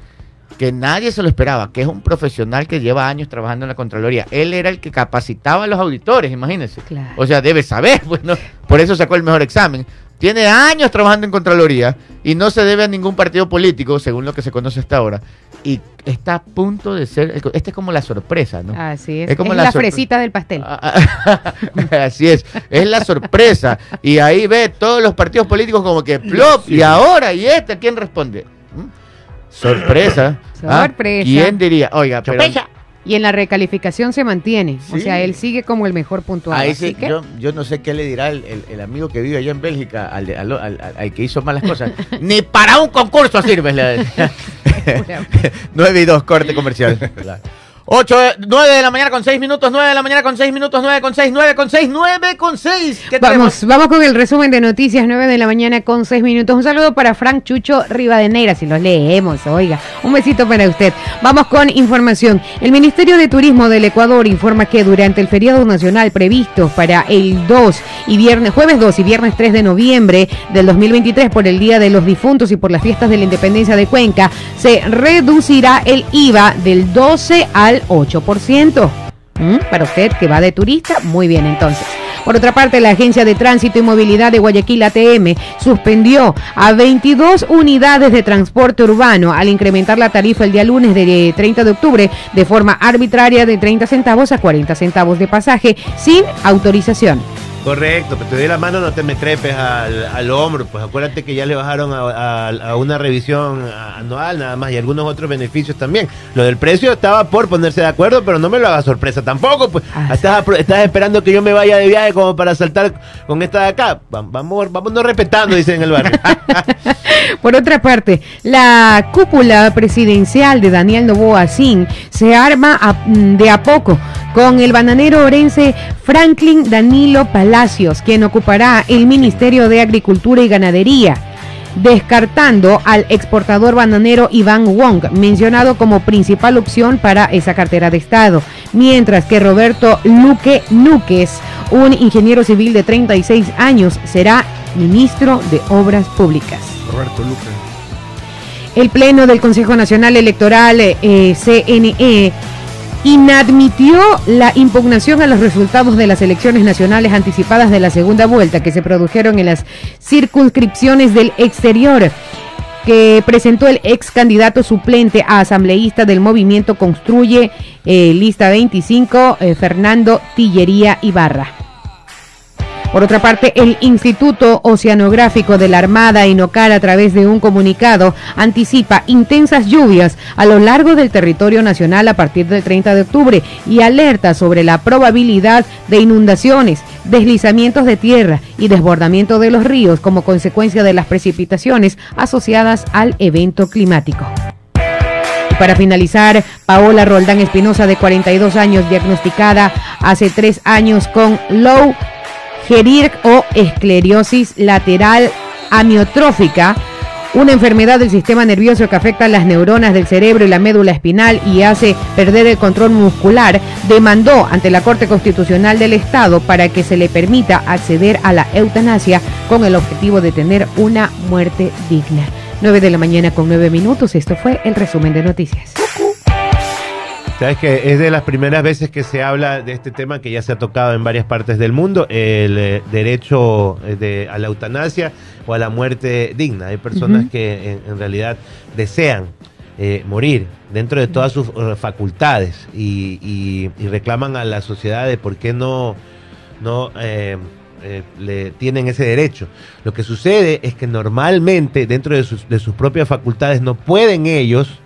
que nadie se lo esperaba, que es un profesional que lleva años trabajando en la Contraloría, él era el que capacitaba a los auditores, imagínense. Claro. O sea, debe saber, pues, ¿no? Por eso sacó el mejor examen. Tiene años trabajando en Contraloría y no se debe a ningún partido político, según lo que se conoce hasta ahora. Y está a punto de ser, esta es como la sorpresa, ¿no? Así es. Es como es la la, fresita del pastel. Ah, Así es, es la sorpresa. Y ahí ve todos los partidos políticos como que plop, y ahora, ¿y este quién responde? ¿Mm? Sorpresa. ¿ah? Sorpresa. ¿Quién diría? Oiga, pero Y en la recalificación se mantiene. O sea, él sigue como el mejor puntuado. ahí así sí, que- yo, yo no sé qué le dirá el, el- el amigo que vive allá en Bélgica al, de- al, al- al- al que hizo malas cosas. Ni para un concurso sirves. le- 9 y 2, corte comercial. 8, 9 de la mañana con 6 minutos, 9 de la mañana con 6 minutos, 9 con 6, 9 con 6, 9 con 6. ¿Qué tenemos? Vamos, vamos con el resumen de noticias 9 de la mañana con 6 minutos. Un saludo para Frank Chucho Rivadeneira, si los leemos, oiga. Un besito para usted. Vamos con información. El Ministerio de Turismo del Ecuador informa que durante el feriado nacional previsto para el 2 y viernes, jueves 2 y viernes 3 de noviembre del 2023 por el Día de los Difuntos y por las fiestas de la Independencia de Cuenca, se reducirá el IVA del 12 al 8%. ¿Mm? Para usted que va de turista, muy bien entonces. Por otra parte, la Agencia de Tránsito y Movilidad de Guayaquil ATM suspendió a 22 unidades de transporte urbano al incrementar la tarifa el día lunes de 30 de octubre de forma arbitraria de 30 centavos a 40 centavos de pasaje sin autorización. Correcto, pero te doy la mano, no te me trepes al, al hombro. Pues acuérdate que ya le bajaron a, a- a una revisión anual nada más y algunos otros beneficios también. Lo del precio estaba por ponerse de acuerdo, pero no me lo haga sorpresa tampoco. Pues Ah, estás, estás esperando que yo me vaya de viaje como para saltar con esta de acá. Va- Vamos, vamos no respetando, dicen en el barrio. Por otra parte, la cúpula presidencial de Daniel Novoa Sin se arma a- de a poco con el bananero orense Franklin Danilo Palacios, quien ocupará el Ministerio de Agricultura y Ganadería. descartando al exportador bananero Iván Wong, mencionado como principal opción para esa cartera de Estado, mientras que Roberto Luque Núquez, un ingeniero civil de 36 años, será ministro de Obras Públicas. Roberto Luque. El Pleno del Consejo Nacional Electoral, eh, CNE, inadmitió la impugnación a los resultados de las elecciones nacionales anticipadas de la segunda vuelta que se produjeron en las circunscripciones del exterior que presentó el ex candidato suplente a asambleísta del movimiento Construye eh, Lista 25, eh, Fernando Tillería Ibarra. Por otra parte, el Instituto Oceanográfico de la Armada INOCAR a través de un comunicado anticipa intensas lluvias a lo largo del territorio nacional a partir del 30 de octubre y alerta sobre la probabilidad de inundaciones, deslizamientos de tierra y desbordamiento de los ríos como consecuencia de las precipitaciones asociadas al evento climático. Para finalizar, Paola Roldán Espinosa, de 42 años, diagnosticada hace tres años con low gerir o esclerosis lateral amiotrófica, una enfermedad del sistema nervioso que afecta a las neuronas del cerebro y la médula espinal y hace perder el control muscular, demandó ante la Corte Constitucional del Estado para que se le permita acceder a la eutanasia con el objetivo de tener una muerte digna. 9 de la mañana con 9 minutos, esto fue el resumen de noticias. Sabes que es de las primeras veces que se habla de este tema que ya se ha tocado en varias partes del mundo, el eh, derecho eh, de, a la eutanasia o a la muerte digna. Hay personas que en, en realidad desean eh, morir dentro de todas sus facultades y, y- y reclaman a la sociedad de por qué no, no eh, le tienen ese derecho. Lo que sucede es que normalmente dentro de sus, de sus propias facultades no pueden ellos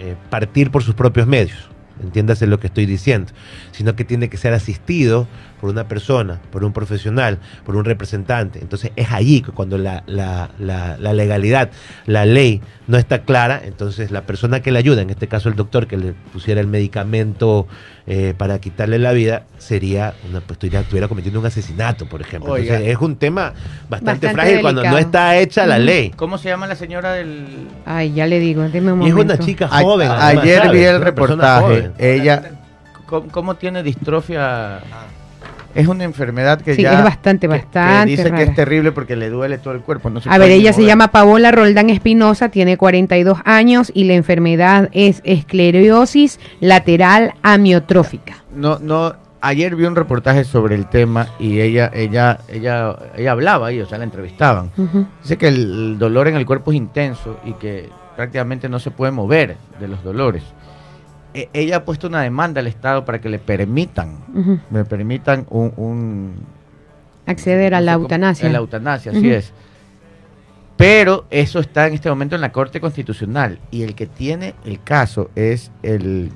eh, partir por sus propios medios. Entiéndase lo que estoy diciendo. Sino que tiene que ser asistido por una persona, por un profesional, por un representante. Entonces es allí que cuando la, la- la- la legalidad, la ley no está clara, entonces la persona que le ayuda, en este caso el doctor que le pusiera el medicamento eh, para quitarle la vida, sería una, pues estuviera, estuviera cometiendo un asesinato, por ejemplo. Oiga. Entonces es un tema bastante, Bastante frágil cuando no está hecha la ley. ¿Cómo se llama la señora del...? Ay, ya le digo, deme un Y es una chica A- joven. a- además, ayer ¿sabes? vi el reportaje. Ella, ¿cómo, cómo tiene distrofia? Es una enfermedad que Sí, ya... es bastante, que- que bastante dice que es terrible porque le duele todo el cuerpo. No se A ver, ella se llama Paola Roldán Espinosa, tiene 42 años y la enfermedad es esclerosis lateral amiotrófica. No, no... Ayer vi un reportaje sobre el tema y ella, ella, ella, ella hablaba ahí, o sea, la entrevistaban. Dice que el dolor en el cuerpo es intenso y que prácticamente no se puede mover de los dolores. E- ella ha puesto una demanda al Estado para que le permitan, Ujú. me permitan un, un Acceder a la cómo- eutanasia. a la eutanasia, así Ujú. es. Pero eso está en este momento en la Corte Constitucional y el que tiene el caso es el,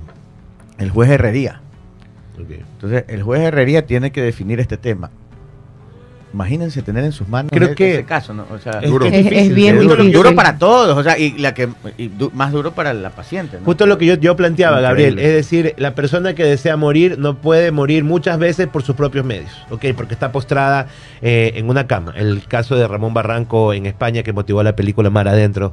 el juez Herrería. Entonces, el juez Herrería tiene que definir este tema. Imagínense tener en sus manos Creo ese- que- ese caso, ¿no? O sea, Es, Duro. es Es- bien es duro, difícil. duro para todos, o sea, y la que y du- más duro para la paciente, ¿no? Justo lo que yo, yo planteaba, Increíble. Gabriel, es decir, la persona que desea morir no puede morir muchas veces por sus propios medios, ¿ok? Porque está postrada eh, en una cama. El caso de Ramón Barranco en España que motivó la película Mar Adentro,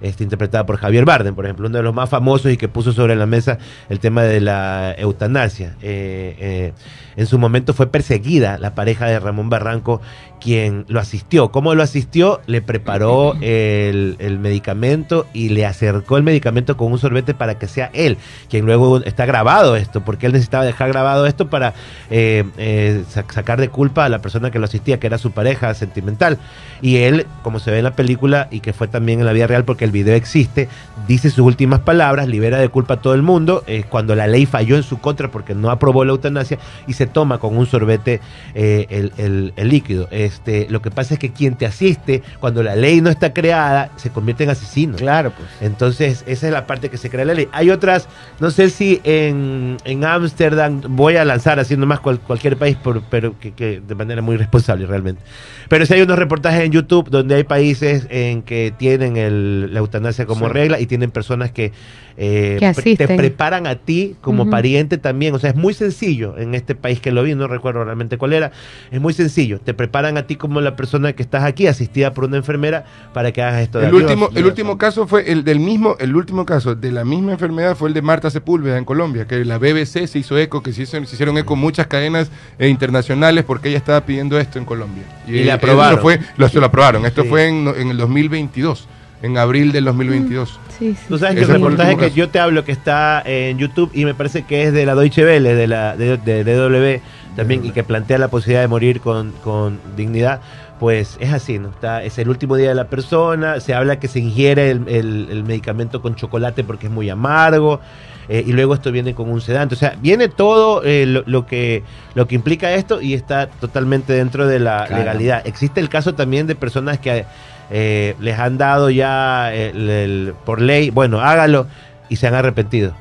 este, interpretada por Javier Bardem, por ejemplo, uno de los más famosos y que puso sobre la mesa el tema de la eutanasia. Eh, eh, en su momento fue perseguida la pareja de Ramón Barranco, quien lo asistió. ¿Cómo lo asistió? Le preparó el, el medicamento y le acercó el medicamento con un sorbete para que sea él, quien luego está grabado esto, porque él necesitaba dejar grabado esto para eh, eh, sac- sacar de culpa a la persona que lo asistía, que era su pareja sentimental. Y él, como se ve en la película y que fue también en la vida real, porque el video existe, dice sus últimas palabras, libera de culpa a todo el mundo, eh, cuando la ley falló en su contra porque no aprobó la eutanasia y se toma con un sorbete eh, el, el- el líquido. Este, lo que pasa es que quien te asiste, cuando la ley no está creada, se convierte en asesino. Claro, pues. Entonces, esa es la parte que se crea la ley. Hay otras, no sé si en en Ámsterdam, voy a lanzar así nomás cual- cualquier país, por- pero que, que de manera muy responsable realmente. Pero si hay unos reportajes en YouTube donde hay países en que tienen el- la eutanasia como Sí. regla y tienen personas que, eh, Que pre- te preparan a ti como pariente también. O sea, es muy sencillo en este país que lo vi, no recuerdo realmente cuál era. Es muy sencillo. Te preparan a ti como la persona que estás aquí, asistida por una enfermera, para que hagas esto de El último, el último caso fue el del mismo, el último caso de la misma enfermedad fue el de Marta Sepúlveda en Colombia, que la BBC se hizo eco, que se, hizo- se hicieron eco muchas cadenas eh, internacionales porque ella estaba pidiendo esto en Colombia. Y eh, aprobaron. Esto fue, lo, se lo aprobaron. Esto Sí. fue en, en el 2022, en abril del 2022. Sí, sí. Tú sabes que el reportaje que yo te hablo que está en YouTube y me parece que es de la Deutsche Welle, de la de, de- también, y que plantea la posibilidad de morir con, con dignidad, pues es así, ¿no? Está, es el último día de la persona, se habla que se ingiere el, el- el medicamento con chocolate porque es muy amargo. eh, y luego esto viene con un sedante. O sea, viene todo eh, lo, lo que, lo que implica esto y está totalmente dentro de la Claro. legalidad. Existe el caso también de personas que eh, les han dado ya el- el- por ley, bueno, hágalo, y se han arrepentido.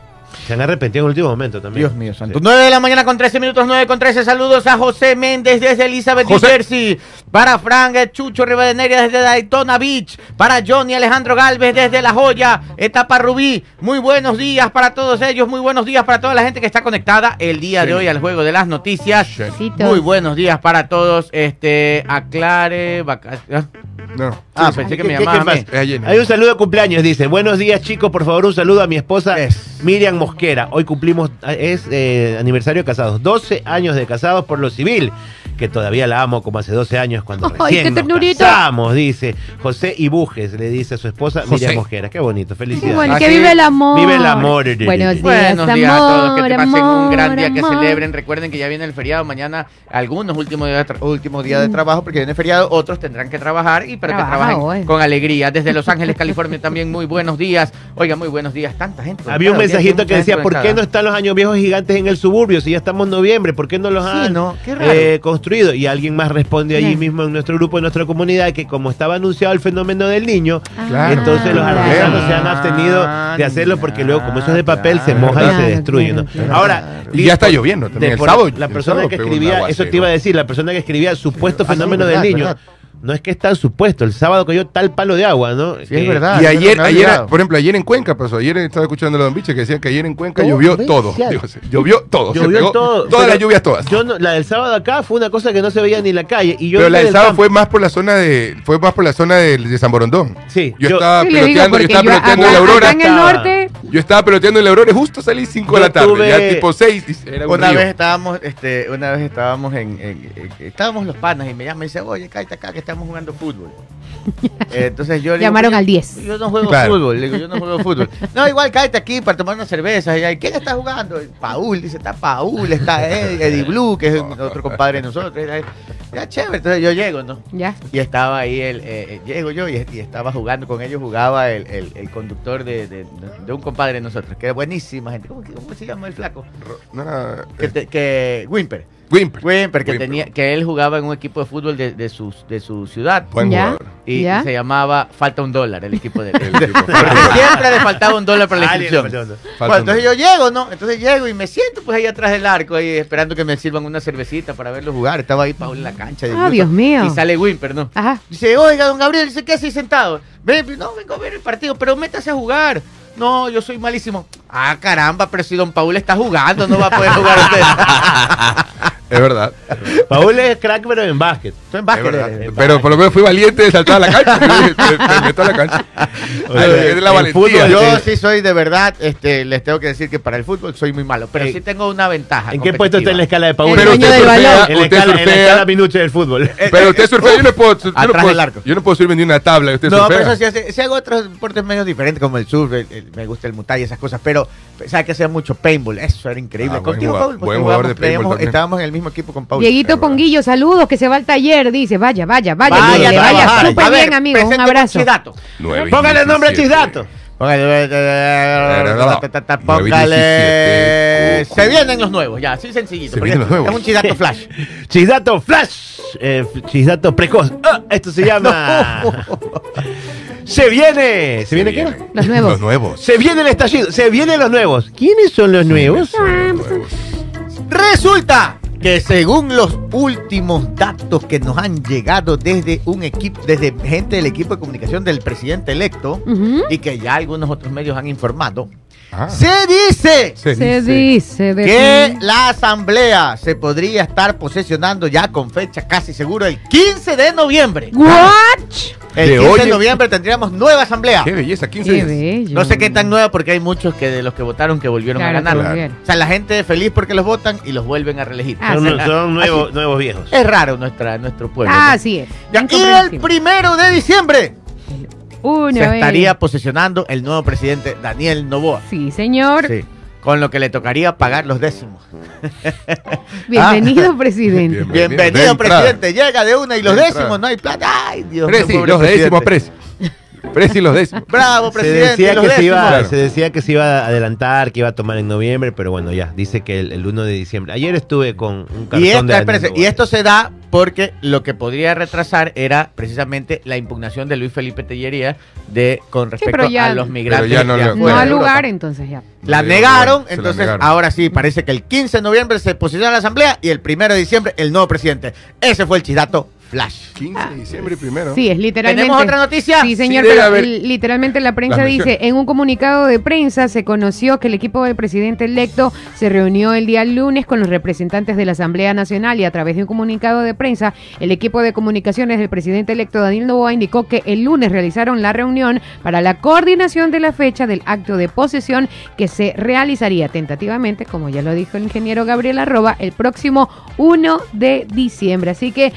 Se han arrepentido en el último momento también. Dios mío santo. Sí. 9 de la mañana con 13 minutos, 9 con 13. Saludos a José Méndez desde Elizabeth, New. Jersey. Para Frank eh, Chucho Rivadeneira desde Daytona Beach. Para Johnny Alejandro Galvez desde La Joya, etapa Rubí. Muy buenos días para todos ellos. Muy buenos días para toda la gente que está conectada el día de hoy al juego de las noticias. Muy buenos días para todos. Este, aclare. vaca- ¿ah? No. Ah, pensé ¿qué- que me llamaba. Hay un saludo de cumpleaños, dice. Buenos días, chicos. Por favor, un saludo a mi esposa Es. Miriam Mosquera. Hoy cumplimos, es eh, aniversario de casados. 12 años de casados por lo civil. Que todavía la amo como hace 12 años cuando Ay, recién qué nos ternurita. casamos, dice. José Ibujes le dice a su esposa José. Miriam Mosquera. Qué bonito, felicidades. bueno, Así que vive el amor. vive el amor. Buenos días, Buenos días a todos, que te amor, pasen un gran día, que amor. celebren. Recuerden que ya viene el feriado mañana, algunos últimos días de, tra- últimos días Mm. de trabajo, porque viene feriado, otros tendrán que trabajar y para que Trabaja trabajen hoy. con alegría. Desde Los Ángeles, California también muy buenos días. Oiga, muy buenos días, tanta gente. Había un mensajito que decía, ¿por qué no están los años viejos gigantes en el suburbio? Si ya estamos en noviembre, ¿por qué no los Sí, han ¿no? Qué raro. eh, construido? Y alguien más responde allí mismo en nuestro grupo, en nuestra comunidad, que como estaba anunciado el fenómeno del niño, Claro. entonces los Ah, artesanos se han abstenido de hacerlo porque luego, como eso es de papel, se Claro, moja y se claro, destruye. ¿no? claro, Ahora, Y ya está lloviendo también. El sábado, la el persona sábado que escribía, eso te iba a decir, la persona que escribía supuesto Ah, sí, fenómeno verdad, del niño. verdad. No es que es tan supuesto, el sábado cayó tal palo de agua, ¿no? Sí, es verdad. Y ayer, ayer, por ejemplo, ayer en Cuenca pasó. Ayer estaba escuchando a Don Biche que decían que ayer en Cuenca Todo llovió todo. Llovió todo. Llovió todo. Todas pero las lluvias todas. Yo no- la del sábado acá fue una cosa que no se veía ni en la calle. Y yo Pero la del sábado campo. fue más por la zona de, fue más por la zona de, de San Borondón. Sí, Yo, yo- estaba peloteando, yo estaba yo peloteando acá- en la Aurora. en el norte, Yo estaba peloteando en la Aurora justo salí 5 de la tarde, tuve- ya tipo 6, era un Una río. vez estábamos, este, una vez estábamos en, en- en- estábamos los panas y me llama y dice, oye, cállate acá que estamos jugando fútbol. Eh, Entonces yo le digo, Llamaron "Yo- al 10. Yo no juego Claro. fútbol, le digo, yo no juego fútbol. No, igual cállate aquí para tomar una cerveza. Y, ¿Quién está jugando? Paul, dice, está Paul, está Eddie, Eddie Blue, que es otro compadre de nosotros. Ya chévere, entonces yo llego, ¿no? ya. Y estaba ahí, el, eh, eh, llego yo y, y estaba jugando con ellos, jugaba el, el- el conductor de, de- de un compadre de nosotros, que era buenísima gente. ¿Cómo, cómo se llama el flaco? No era, Que, eh, te- que Wimper. Wimper. Wimper, que, Wimper. tenía, que él jugaba en un equipo de fútbol de, de, su, de su ciudad. Buen Ya. jugador. Y ¿Ya? se llamaba Falta un dólar, el equipo de él. Siempre le faltaba un dólar para la inscripción. Bueno, entonces yo llego, ¿no? Entonces llego y me siento pues ahí atrás del arco, ahí esperando que me sirvan una cervecita para verlo jugar. Estaba ahí Paul en la cancha. Ah. Dios mío. Y sale Wimper, ¿no? Ajá. Dice, oiga, don Gabriel, dice, ¿qué hace ahí sentado? Ven, no, vengo a ver el partido, pero métase a jugar. No, yo soy malísimo. Ah, caramba, pero si don Paul está jugando, no va a poder jugar usted. Es verdad. Paul es crack, pero en básquet. Estoy en Es básquet. verdad. eh. Pero por lo menos fui valiente de saltar a la cancha. Me, me meto a la cancha. Oye, es la valentía. fútbol- Yo Eh, sí soy de verdad, este, les tengo que decir que para el fútbol soy muy malo, pero Eh, sí tengo una ventaja. ¿En qué puesto está en la escala de Paul? El Pero dueño usted del surfea, en la usted escala, en la surfea, escala minuche del fútbol. Pero usted surfea, yo no puedo, yo no puedo, arco. yo no puedo subir ni una tabla. Usted No, surfea. pero eso sí, hace- sí hago otros deportes medio diferentes como el surf, el- el- me gusta el muay y esas cosas, pero sabe que hacía mucho paintball, eso era increíble. Ah, buen Contigo, jugador- Paul, porque buen jugador de jugábamos, paintball teníamos- también. estábamos en el mismo equipo con Paul. Dieguito. Ponguillo, saludos, que se va al taller, dice. Vaya, vaya, vaya, Vaya, que le a vaya trabajar. súper bien, amigo. Un abrazo. chidato. Póngale el nombre a 17. Chisdato. Póngale, Nueve y póngale, diecisiete. se vienen los nuevos, ya, así sencillito. Se porque vienen los nuevos. Es un chidato flash. Chisdato Flash. Eh, chisdato precoz. Ah, esto se llama. Se viene. ¿Se viene qué? era? Los nuevos. Los nuevos. Se viene el estallido. Se vienen los nuevos. ¿Quiénes son los nuevos? Ah, Los nuevos. Resulta que según los últimos datos que nos han llegado desde un equipo, desde gente del equipo de comunicación del presidente electo, Ujú. y que ya algunos otros medios han informado, Ah. Se dice Se Se dice. que ti. la asamblea se podría estar posesionando ya con fecha casi seguro el 15 de noviembre. What? El De 15 hoy de noviembre tendríamos nueva asamblea. Qué belleza, 15 Qué bello. No sé qué tan nueva porque hay muchos que de los que votaron que volvieron Claro, a ganar. O sea, la gente es feliz porque los votan y los vuelven a reelegir. Ah, Son, sí. son nuevos, nuevos viejos. Es raro nuestra, nuestro pueblo. Ah, ¿no? así es. Ya, y el primero de diciembre Una se vez. estaría posesionando el nuevo presidente Daniel Novoa. Sí, señor. Sí, con lo que le tocaría pagar los décimos. Bienvenido, presidente. Bien. Bienvenido, presidente. Llega de una y los De décimos, entrada. no hay plata. Ay, Dios mío. Presi, los décimos, presidente. Presi. Los décimos. Bravo, Se presidente. decía, los que se, iba, Claro. se decía que se iba a adelantar, que iba a tomar en noviembre, pero bueno, ya, dice que el, el 1 de diciembre. Ayer estuve con un cartón Y, esta- de espérese, y esto se da porque lo que podría retrasar era precisamente la impugnación de Luis Felipe Tellería de con respecto ya- a los migrantes. Pero ya no No Europa. lugar, entonces ya. La negaron, se la entonces negaron. ahora sí, parece que el 15 de noviembre se posiciona la asamblea y el 1 de diciembre el nuevo presidente. Ese fue el chidato Flash. 15 de diciembre primero. Sí, es literalmente. ¿Tenemos otra noticia? Sí, señor, Sí, debe pero haber- literalmente la prensa Las dice, menciones. en un comunicado de prensa se conoció que el equipo del presidente electo se reunió el día lunes con los representantes de la Asamblea Nacional y a través de un comunicado de prensa, el equipo de comunicaciones del presidente electo Daniel Novoa indicó que el lunes realizaron la reunión para la coordinación de la fecha del acto de posesión que se realizaría tentativamente, como ya lo dijo el ingeniero Gabriel Arroba, el próximo 1 de diciembre. Así que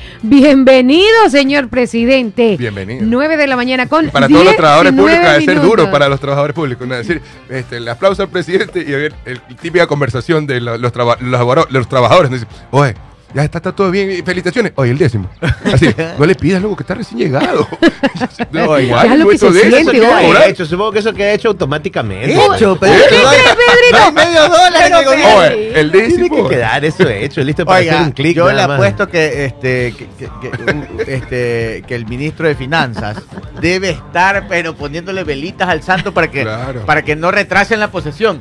bienvenido, señor presidente. Bienvenido. 9 de la mañana con para todos los trabajadores 19 públicos debe ser minutos. duro para los trabajadores públicos. ¿no? Es decir, este, el aplauso al presidente y a ver, el, típica conversación de lo- los, traba- los, los trabajadores. Oye, ya está, está todo bien, y felicitaciones. Oye, el décimo. Así, no le pidas luego que está recién llegado. no, igual, ya lo que esto se de eso siente, que. Queda cobrar. hecho, supongo que eso queda hecho automáticamente. Hecho, pues. pero ¿Qué no medio dólar el. Oye, el Tiene décimo. que quedar eso hecho, listo para hacer un clic. yo le apuesto que este que, que- que- este que el ministro de Finanzas debe estar pero poniéndole velitas al santo para que Claro. para que no retrasen la posesión.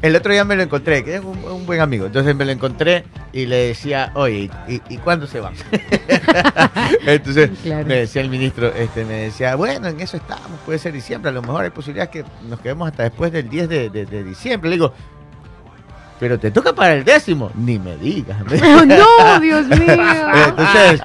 El otro día me lo encontré, que es un, un buen amigo. Entonces me lo encontré y le decía, oye, ¿y, y cuándo se van? Entonces Claro. me decía el ministro, este, me decía, bueno, en eso estamos, puede ser diciembre, a lo mejor hay posibilidades que nos quedemos hasta después del 10 de, de- de diciembre. Le digo, pero te toca para el décimo. Ni me digas. Oh, no, Dios mío. entonces,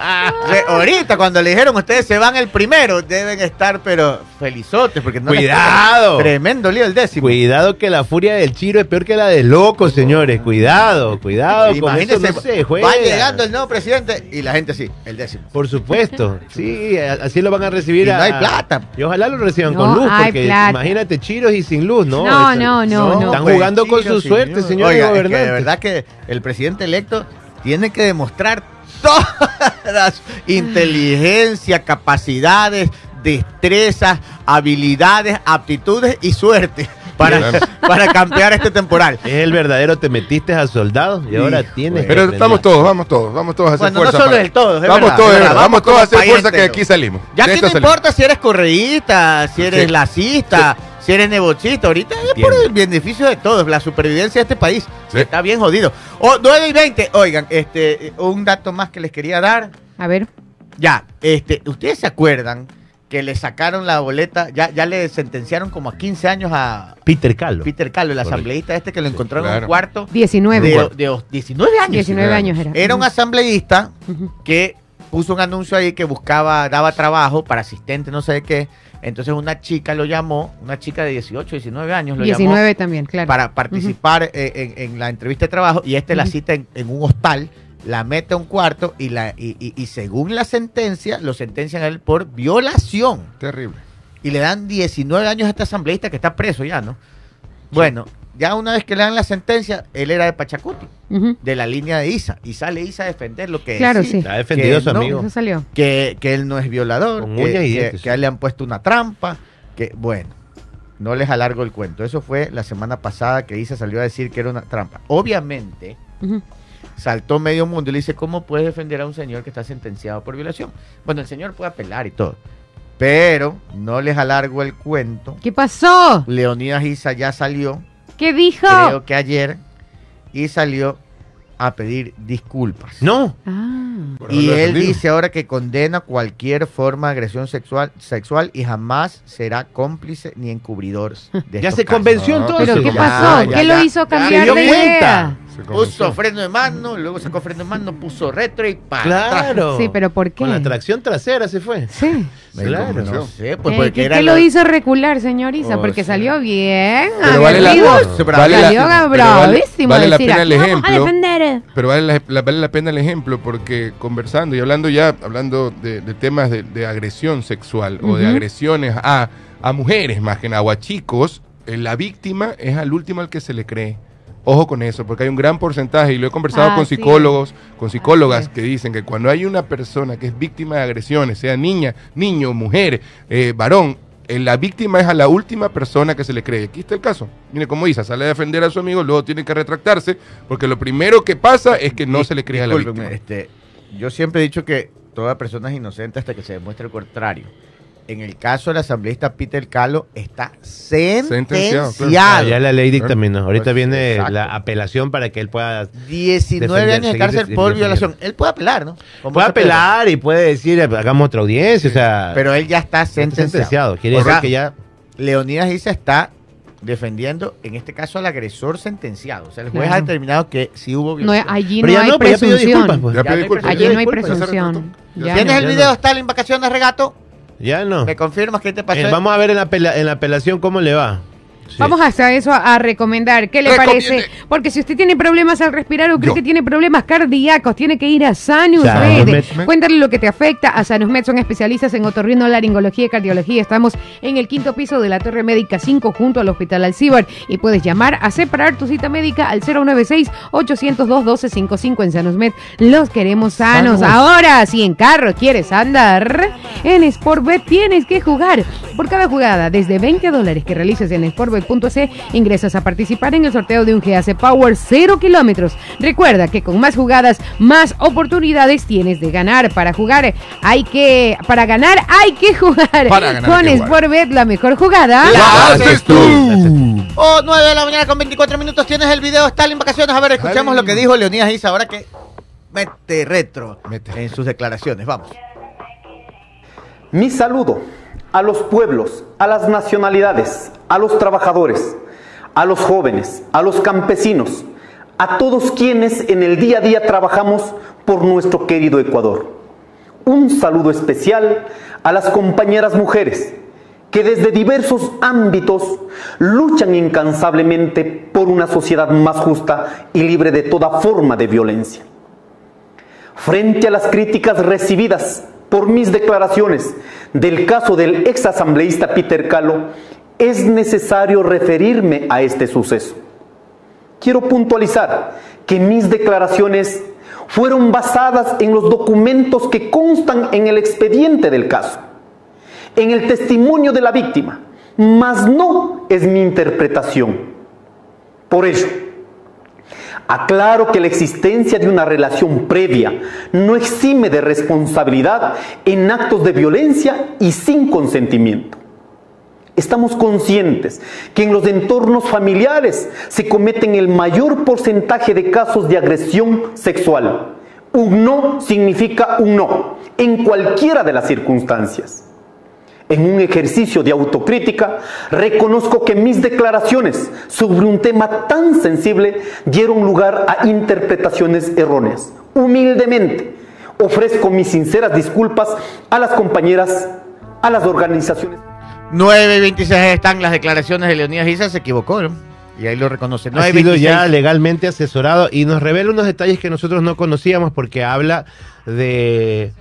ahorita cuando le dijeron ustedes se van el primero, deben estar pero felizotes porque no Cuidado. tremendo lío el décimo. Cuidado que la furia del Chiro es peor que la del loco, señores. Cuidado, cuidado. Con Imagínense, eso no se juega. va llegando el nuevo presidente y la gente sí, el décimo. Por supuesto. Sí, así lo van a recibir. Y no hay plata. Y ojalá lo reciban No con luz, porque plata. imagínate chiros y sin luz, ¿no? No, Eso- no, no, no. Están pues, jugando con su suerte, señor. señores Oiga, es que de verdad que el presidente electo tiene que demostrar todas inteligencia, capacidades, destrezas, habilidades, aptitudes y suerte para, Claro. para campear este temporal. Es el verdadero te metiste a soldado y ahora Hijo tienes. que Pero aprender. estamos todos, vamos todos, vamos todos a hacer Bueno, no fuerza. solo para- el todos, es vamos verdad, todos, es verdad, vamos vamos todos a hacer fuerza que entero. aquí salimos. Ya que no salimos. importa si eres correísta, si eres Sí. lacista, si eres nebochista, ahorita es por el beneficio de todos, la supervivencia de este país. Sí. Está bien jodido. O 9 y 20, oigan, este, un dato más que les quería dar. A ver. Ya, este, ¿ustedes se acuerdan que le sacaron la boleta, ya, ya le sentenciaron como a 15 años a Peter Calo. Peter Calo, el asambleísta este que lo encontró en un cuarto 19. de, de 19 años? 19 años era. Era un asambleísta que puso un anuncio ahí que buscaba, daba trabajo para asistente, no sé de qué. Entonces una chica lo llamó, una chica de 18, 19 años lo 19 también, llamó claro. para participar eh, en, en la entrevista de trabajo y este la cita en, en un hostal, la mete a un cuarto y, la, y, y- y según la sentencia, lo sentencian a él por violación. Terrible. Y le dan 19 años a este asambleísta que está preso ya, ¿no? Bueno, ya una vez que le dan la sentencia, él era de Pachacuti, de la línea de Isa, y sale Isa a defender lo que Claro, sí. Ha defendido a su no. amigo. Eso salió. que, que él no es violador, que, que- que a él le han puesto una trampa, que bueno, no les alargo el cuento. Eso fue la semana pasada que Isa salió a decir que era una trampa. Obviamente, saltó medio mundo y le dice, ¿cómo puedes defender a un señor que está sentenciado por violación? Bueno, el señor puede apelar y todo. Pero no les alargo el cuento. ¿Qué pasó? Leonidas Isa ya salió, ¿Qué dijo? creo que ayer, y salió a pedir disculpas. No. Ah. Y él dice ahora que condena cualquier forma de agresión sexual, sexual y jamás será cómplice ni encubridor de Ya estos se casos. convenció entonces. ¿Pero qué pasó? ya, ¿Qué ya. lo hizo cambiar se dio de cuenta. idea? Puso freno de mano, luego sacó freno de mano, puso retro y para atrás. Claro. Sí, pero ¿por qué? Con la tracción trasera se fue. Sí. Me Claro. No sé, pues Eh, porque ¿Qué, era qué la- lo hizo recular, señorita? Oh, Porque sí. salió bien. Pero vale la- vale Salió bravísimo vale la pena el "Aquí vamos a ejemplo". defender". Pero vale la, la- vale la pena el ejemplo porque conversando y hablando ya, hablando de, de temas de, de agresión sexual o de agresiones a, a mujeres más que nada, o a chicos, eh, la víctima es al último al que se le cree. Ojo con eso, porque hay un gran porcentaje, y lo he conversado Ah, con sí. psicólogos, con psicólogas que dicen que cuando hay una persona que es víctima de agresiones, sea niña, niño, mujer, eh, varón, eh, la víctima es a la última persona que se le cree. Aquí está el caso. Mire cómo Isa sale a defender a su amigo, luego tiene que retractarse, porque lo primero que pasa es que no Dis- se le cree a la víctima. este, yo siempre he dicho que toda persona es inocente hasta que se demuestre el contrario. En el caso del asambleísta Peter Calo está Sentenciado, sentenciado. claro. Ah, ya la ley dictaminó. Ahorita Pues, viene exacto. la apelación para que él pueda 19 Defender, años de cárcel por violación. Él puede apelar, ¿no? Como puede apela. apelar y puede decir hagamos otra audiencia, o sea, Pero él ya está está sentenciado. sentenciado. Quiere O decir sea, que ya Leonidas Isa está defendiendo, en este caso, al agresor sentenciado. O sea, el juez Claro. ha determinado que sí hubo No, violación. allí no hay no, pues ya pidió presunción. disculpas, pues. Ya Ya pedí no hay disculpas, Allí no hay presunción. ¿Tienes el video, no. Stalin, vacaciones regato? Ya no. ¿Me confirmas qué te pasó? Eh, vamos a ver en la, en la apelación cómo le va. Sí. Vamos hasta eso a, a recomendar. ¿Qué le Recomiende. parece? Porque si usted tiene problemas al respirar o cree Yo. que tiene problemas cardíacos, tiene que ir a Sanus Med. Cuéntale lo que te afecta. A Sanus Med son especialistas en otorrino, laringología y cardiología. Estamos en el quinto piso de la Torre Médica 5 junto al Hospital Alcibar y puedes llamar a separar tu cita médica al 096-802-1255 en Sanus Med. Los queremos sanos. Ahora, si en carro quieres andar, en Sportbet tienes que jugar. Por cada jugada, desde 20 dólares que realices en ingresas a participar en el sorteo de un GAC Power 0 kilómetros. Recuerda que con más jugadas, más oportunidades tienes de ganar. Para jugar hay que, para ganar hay que jugar. Para ganar con. Sportbet la mejor jugada. ¡La haces tú! Oh, 9 de la mañana con 24 minutos. Tienes el video, Stalin Vacaciones. A ver, escuchamos Ay. lo que dijo Leonidas Isa ahora que mete retro Mete. en sus declaraciones. Vamos. Mi saludo a los pueblos, a las nacionalidades, a los trabajadores, a los jóvenes, a los campesinos, a todos quienes en el día a día trabajamos por nuestro querido Ecuador. Un saludo especial a las compañeras mujeres que desde diversos ámbitos luchan incansablemente por una sociedad más justa y libre de toda forma de violencia. Frente a las críticas recibidas por mis declaraciones del caso del ex asambleísta Peter Calo, es necesario referirme a este suceso. Quiero puntualizar que mis declaraciones fueron basadas en los documentos que constan en el expediente del caso, en el testimonio de la víctima, mas no es mi interpretación. Por ello, Aclaro que la existencia de una relación previa no exime de responsabilidad en actos de violencia y sin consentimiento. Estamos conscientes que en los entornos familiares se cometen el mayor porcentaje de casos de agresión sexual. Un no significa un no, en cualquiera de las circunstancias. En un ejercicio de autocrítica, reconozco que mis declaraciones sobre un tema tan sensible dieron lugar a interpretaciones erróneas. Humildemente, ofrezco mis sinceras disculpas a las compañeras, a las organizaciones. 9 y 26 están las declaraciones de Leonidas Isa. Se equivocó, ¿no? Y ahí lo reconoce. ha 9 y sido 26. ya legalmente asesorado y nos revela unos detalles que nosotros no conocíamos porque habla de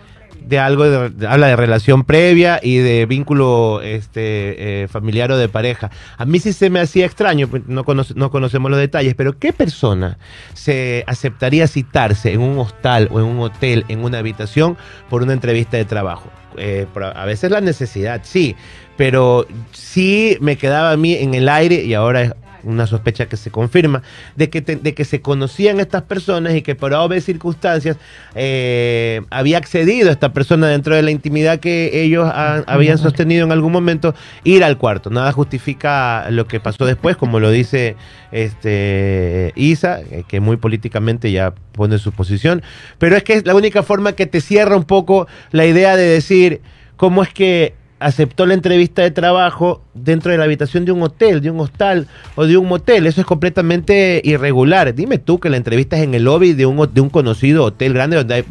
de algo de, habla de relación previa y de vínculo este eh, familiar o de pareja. A mí sí se me hacía extraño, pues, no, no conocemos los detalles, pero ¿qué persona se aceptaría citarse en un hostal o en un hotel, en una habitación, por una entrevista de trabajo? Eh, a veces la necesidad, sí, pero sí me quedaba a mí en el aire y ahora es una sospecha que se confirma, de que, te- de que se conocían estas personas y que por obvias circunstancias eh, había accedido esta persona dentro de la intimidad que ellos ha- habían sostenido en algún momento ir al cuarto. Nada justifica lo que pasó después, como lo dice este Isa, eh, que muy políticamente ya pone su posición, pero es que es la única forma que te cierra un poco la idea de decir cómo es que aceptó la entrevista de trabajo dentro de la habitación de un hotel, de un hostal o de un motel. Eso es completamente irregular. Dime tú que la entrevista es en el lobby de un, de un conocido hotel grande donde hay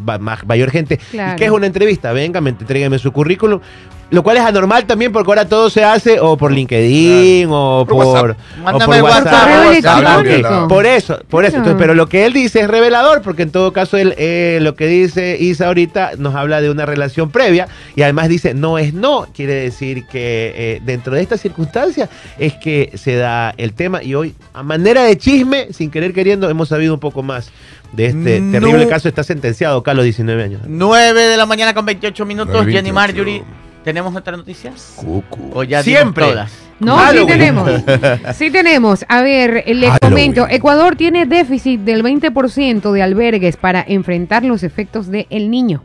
mayor gente. Claro. ¿Y qué es una entrevista? Venga, me- tráigame su currículum. Lo cual es anormal también porque ahora todo se hace o por LinkedIn o Por por, WhatsApp. o Mándame por WhatsApp. WhatsApp. Por eso, por eso. Entonces, pero lo que él dice es revelador, porque en todo caso él, eh, lo que dice Isa ahorita nos habla de una relación previa y además dice no es no. Quiere decir que eh, dentro de estas circunstancias es que se da el tema y hoy, a manera de chisme, sin querer queriendo, hemos sabido un poco más de este No. terrible caso. Está sentenciado acá a los 19 años. 9 de la mañana con 28 minutos. 9:28. Jenny Marjorie, ¿tenemos otras noticias? Cucu. ¿O ya Siempre. todas? No, sí tenemos. Sí tenemos. A ver, les Halloween. comento. Ecuador tiene déficit del 20% de albergues para enfrentar los efectos del El Niño.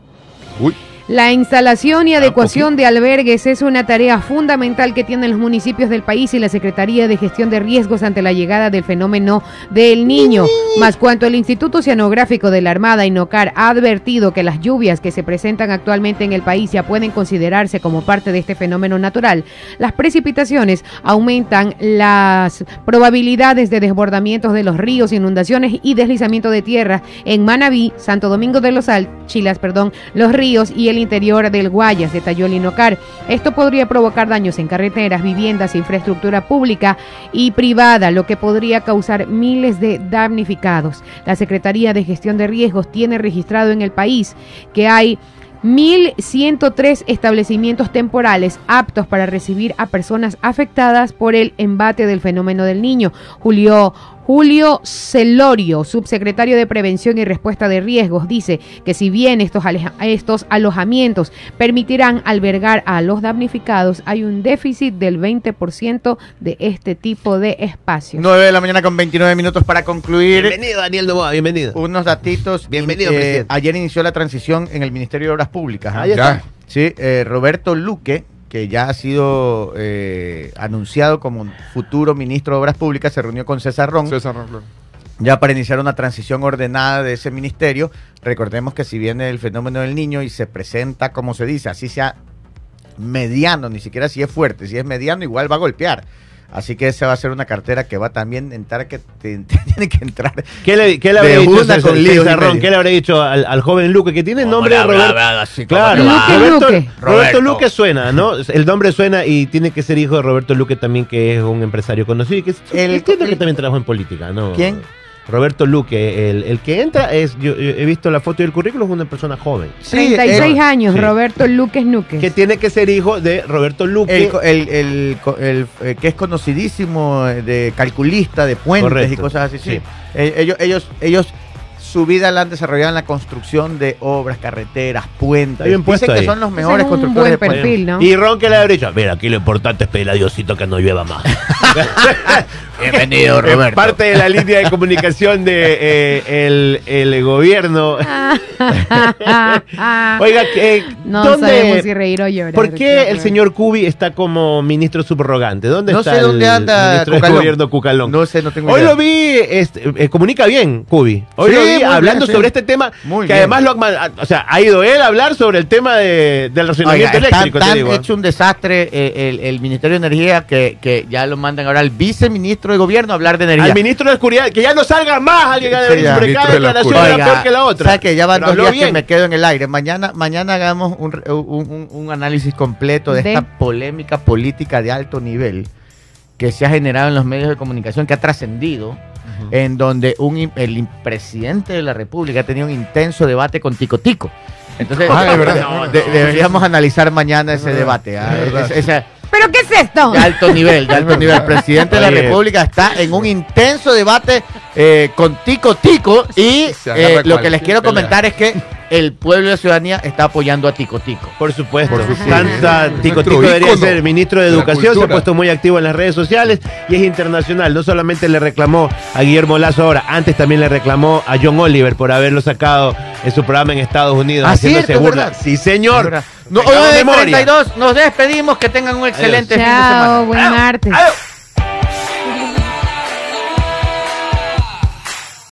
Uy. La instalación y Ah, adecuación de albergues es una tarea fundamental que tienen los municipios del país y la Secretaría de Gestión de Riesgos ante la llegada del fenómeno del niño. Más cuanto el Instituto Oceanográfico de la Armada, INOCAR, ha advertido que las lluvias que se presentan actualmente en el país ya pueden considerarse como parte de este fenómeno natural, las precipitaciones aumentan las probabilidades de desbordamientos de los ríos, inundaciones y deslizamiento de tierra en Manabí, Santo Domingo de los Chilas, perdón, los ríos y el interior del Guayas, detalló el INOCAR. Esto podría provocar daños en carreteras, viviendas, infraestructura pública y privada, lo que podría causar miles de damnificados. La Secretaría de Gestión de Riesgos tiene registrado en el país que hay 1.103 establecimientos temporales aptos para recibir a personas afectadas por el embate del fenómeno del niño. Julio Julio Celorio, subsecretario de Prevención y Respuesta de Riesgos, dice que si bien estos, aleja- estos alojamientos permitirán albergar a los damnificados, hay un déficit del 20% de este tipo de espacios. 9 de la mañana con 29 minutos para concluir. Bienvenido, Daniel Novoa, bienvenido. Unos datitos. Bienvenido, Eh, presidente. ayer inició la transición en el Ministerio de Obras Públicas. ¿ah? Ahí está. Sí, eh, Roberto Luque, que ya ha sido eh, anunciado como futuro ministro de Obras Públicas, se reunió con César Ron César Rolón. ya para iniciar una transición ordenada de ese ministerio. Recordemos que si viene el fenómeno del niño y se presenta, como se dice, así sea mediano, ni siquiera si es fuerte, si es mediano igual va a golpear. Así que esa va a ser una cartera que va también a entrar, que te- tiene que entrar. ¿Qué le, qué le habría dicho César- con César. ¿Qué le habría dicho al, al joven Luque, que tiene el nombre de Claro. Luque, Roberto, Luque. Roberto. Luque suena, ¿no? El nombre suena y tiene que ser hijo de Roberto Luque también, que es un empresario conocido y que es- El- entiendo que también trabajó en política, ¿no? ¿Quién? Roberto Luque, el, el que entra es, yo, yo he visto la foto del currículum, es una persona joven. 36 el- años, sí. Roberto Luques Nuques. Que tiene que ser hijo de Roberto Luque. El, el- el el, eh, que es conocidísimo eh, de calculista, de puentes y cosas así. Sí. Sí. Eh, ellos, ellos, ellos su vida la han desarrollado en la construcción de obras, carreteras, puentes. Bien Dicen que ahí. son los mejores es un constructores de buen puentes. perfil, ¿no? Y Ron que le habría dicho, mira, aquí lo importante es pedir a Diosito que no llueva más. Bienvenido, Es Roberto. parte de la línea de comunicación de eh, el, el gobierno. Oiga, que, no ¿dónde- sabemos si reír o llorar. ¿por qué el señor Cubi está como ministro subrogante? ¿Dónde No está sé dónde el anda ministro de Cucalón. gobierno Cucalón? No sé, no tengo Hoy idea. lo vi, este, eh, comunica bien, Cubi. Hoy Sí, lo vi hablando bien, sí. sobre este tema, Muy que bien. además lo ha, o sea, ha ido él a hablar sobre el tema de, del Oiga, racionamiento está eléctrico. te tan digo. hecho un desastre eh, el, el Ministerio de Energía que, que ya lo mandan ahora al viceministro de Gobierno a hablar de energía. Al ministro de Oscuridad, que ya no salga más alguien a Sí, cada de la declaración era Oiga, peor que la otra. ¿sabe que ya van Pero dos días que bien. me quedo en el aire. Mañana, mañana hagamos un, re- un- un- un análisis completo de, De- esta polémica política de alto nivel que se ha generado en los medios de comunicación, que ha trascendido, en donde un, el presidente de la República ha tenido un intenso debate con Tico Tico. Entonces, Ah, de verdad. de- de- deberíamos analizar mañana ese debate. ¿ah? De verdad. Es- esa- ¿Pero qué es esto? De alto nivel, de alto nivel. El presidente de la. República está en un intenso debate eh, con Tico Tico y eh, lo que les quiero comentar es que el pueblo y la ciudadanía está apoyando a Tico Tico. Por supuesto. Por supuesto. Tanta Tico nuestro Tico debería ícono ser ministro de Educación. Se ha puesto muy activo en las redes sociales y es internacional. No solamente le reclamó a Guillermo Lazo ahora, antes también le reclamó a John Oliver por haberlo sacado en su programa en Estados Unidos. Ah, haciéndose cierto, es burla. verdad. Sí, señor. No, 9:32, memoria. nos despedimos, que tengan un excelente fin de Chao, semana. buen martes. Adiós.